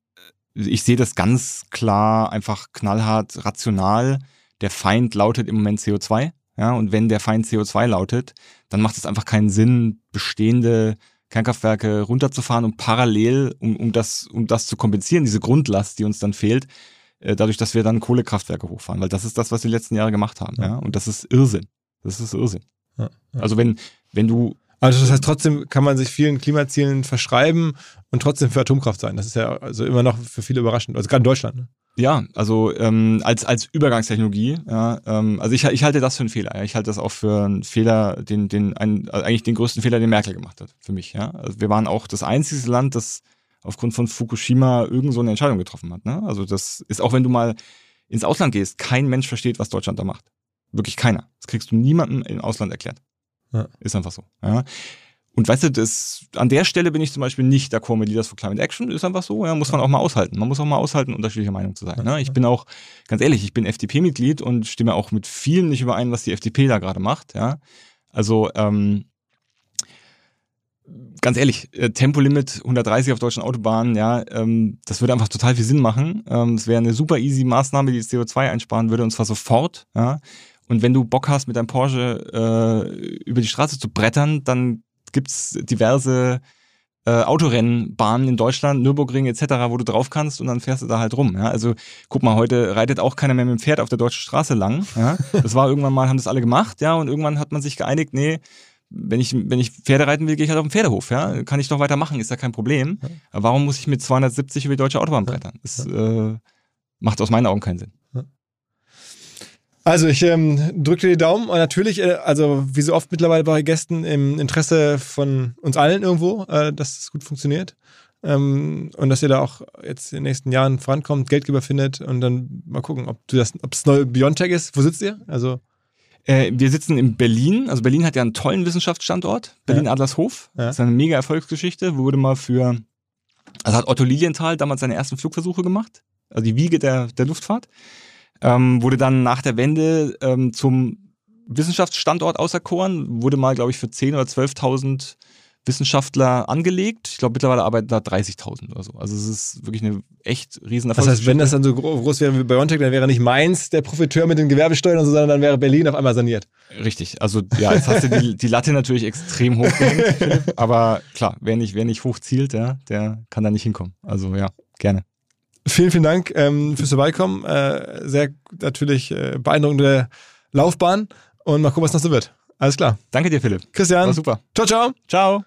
ich sehe das ganz klar, einfach knallhart, rational. Der Feind lautet im Moment CO2, ja. Und wenn der Feind CO2 lautet, dann macht es einfach keinen Sinn, bestehende Kernkraftwerke runterzufahren und parallel, um, um das, um das zu kompensieren, diese Grundlast, die uns dann fehlt, dadurch, dass wir dann Kohlekraftwerke hochfahren, weil das ist das, was wir die letzten Jahre gemacht haben, ja. Und das ist Irrsinn. Das ist Irrsinn. Ja, ja. Also wenn, wenn du Also das heißt, trotzdem kann man sich vielen Klimazielen verschreiben und trotzdem für Atomkraft sein. Das ist ja also immer noch für viele überraschend. Also gerade in Deutschland. Ne? Ja, also ähm, als, als Übergangstechnologie, ja, ähm, also ich, ich halte das für einen Fehler. Ich halte das auch für einen Fehler, den, den, ein, also eigentlich den größten Fehler, den Merkel gemacht hat, für mich. Ja. Also wir waren auch das einzige Land, das aufgrund von Fukushima irgend so eine Entscheidung getroffen hat. Ne? Also das ist, auch wenn du mal ins Ausland gehst, kein Mensch versteht, was Deutschland da macht. Wirklich keiner. Das kriegst du niemandem im Ausland erklärt. Ja. Ist einfach so. Ja. Und weißt du, das, an der Stelle bin ich zum Beispiel nicht d'accord mit Leaders for Climate Action, ist einfach so, ja, muss man auch mal aushalten. Man muss auch mal aushalten, unterschiedlicher Meinung zu sein. Ne? Ich bin auch, ganz ehrlich, ich bin FDP-Mitglied und stimme auch mit vielen nicht überein, was die FDP da gerade macht, ja. Also, ähm, ganz ehrlich, äh, Tempolimit 130 auf deutschen Autobahnen, ja, ähm, das würde einfach total viel Sinn machen. Ähm, wäre eine super easy Maßnahme, die CO2 einsparen würde und zwar sofort, ja. Und wenn du Bock hast, mit deinem Porsche äh, über die Straße zu brettern, dann gibt's diverse äh, Autorennbahnen in Deutschland, Nürburgring etc., wo du drauf kannst und dann fährst du da halt rum. Ja? Also guck mal, heute reitet auch keiner mehr mit dem Pferd auf der deutschen Straße lang. Ja? Das war *laughs* irgendwann mal, haben das alle gemacht, ja, und irgendwann hat man sich geeinigt, nee, wenn ich, wenn ich Pferde reiten will, gehe ich halt auf den Pferdehof, ja. Kann ich doch weitermachen, ist ja kein Problem. Aber warum muss ich mit 270 über die deutsche Autobahn brettern? Das äh, macht aus meinen Augen keinen Sinn. Also ich ähm, drücke dir die Daumen und natürlich, äh, also wie so oft mittlerweile bei Gästen im Interesse von uns allen irgendwo, äh, dass es gut funktioniert. Ähm, und dass ihr da auch jetzt in den nächsten Jahren vorankommt, Geldgeber findet und dann mal gucken, ob du das, ob das neue Biontech ist. Wo sitzt ihr? Also Äh, wir sitzen in Berlin. Also Berlin hat ja einen tollen Wissenschaftsstandort. Berlin-Adlershof. Ja. Das ist eine mega Erfolgsgeschichte. Wurde mal für, also hat Otto Lilienthal damals seine ersten Flugversuche gemacht. Also die Wiege der, der Luftfahrt. Ähm, wurde dann nach der Wende ähm, zum Wissenschaftsstandort auserkoren. Wurde mal, glaube ich, für 10.000 oder 12.000 Wissenschaftler angelegt. Ich glaube, mittlerweile arbeiten da 30.000 oder so. Also es ist wirklich eine echt riesen das heißt, wenn das dann so gro- groß wäre wie Biontech, dann wäre nicht Mainz der Profiteur mit den Gewerbesteuern und so, sondern dann wäre Berlin auf einmal saniert. Richtig, also ja, jetzt hast du die, die Latte natürlich extrem hoch gehängt, *laughs* aber klar, wer nicht, wer nicht hoch zielt, ja, der kann da nicht hinkommen. Also ja, gerne. Vielen, vielen Dank ähm, fürs Vorbeikommen. Äh, sehr natürlich äh, beeindruckende Laufbahn und mal gucken, was noch so wird. Alles klar. Danke dir, Philipp. Christian. War super. Ciao, ciao. Ciao.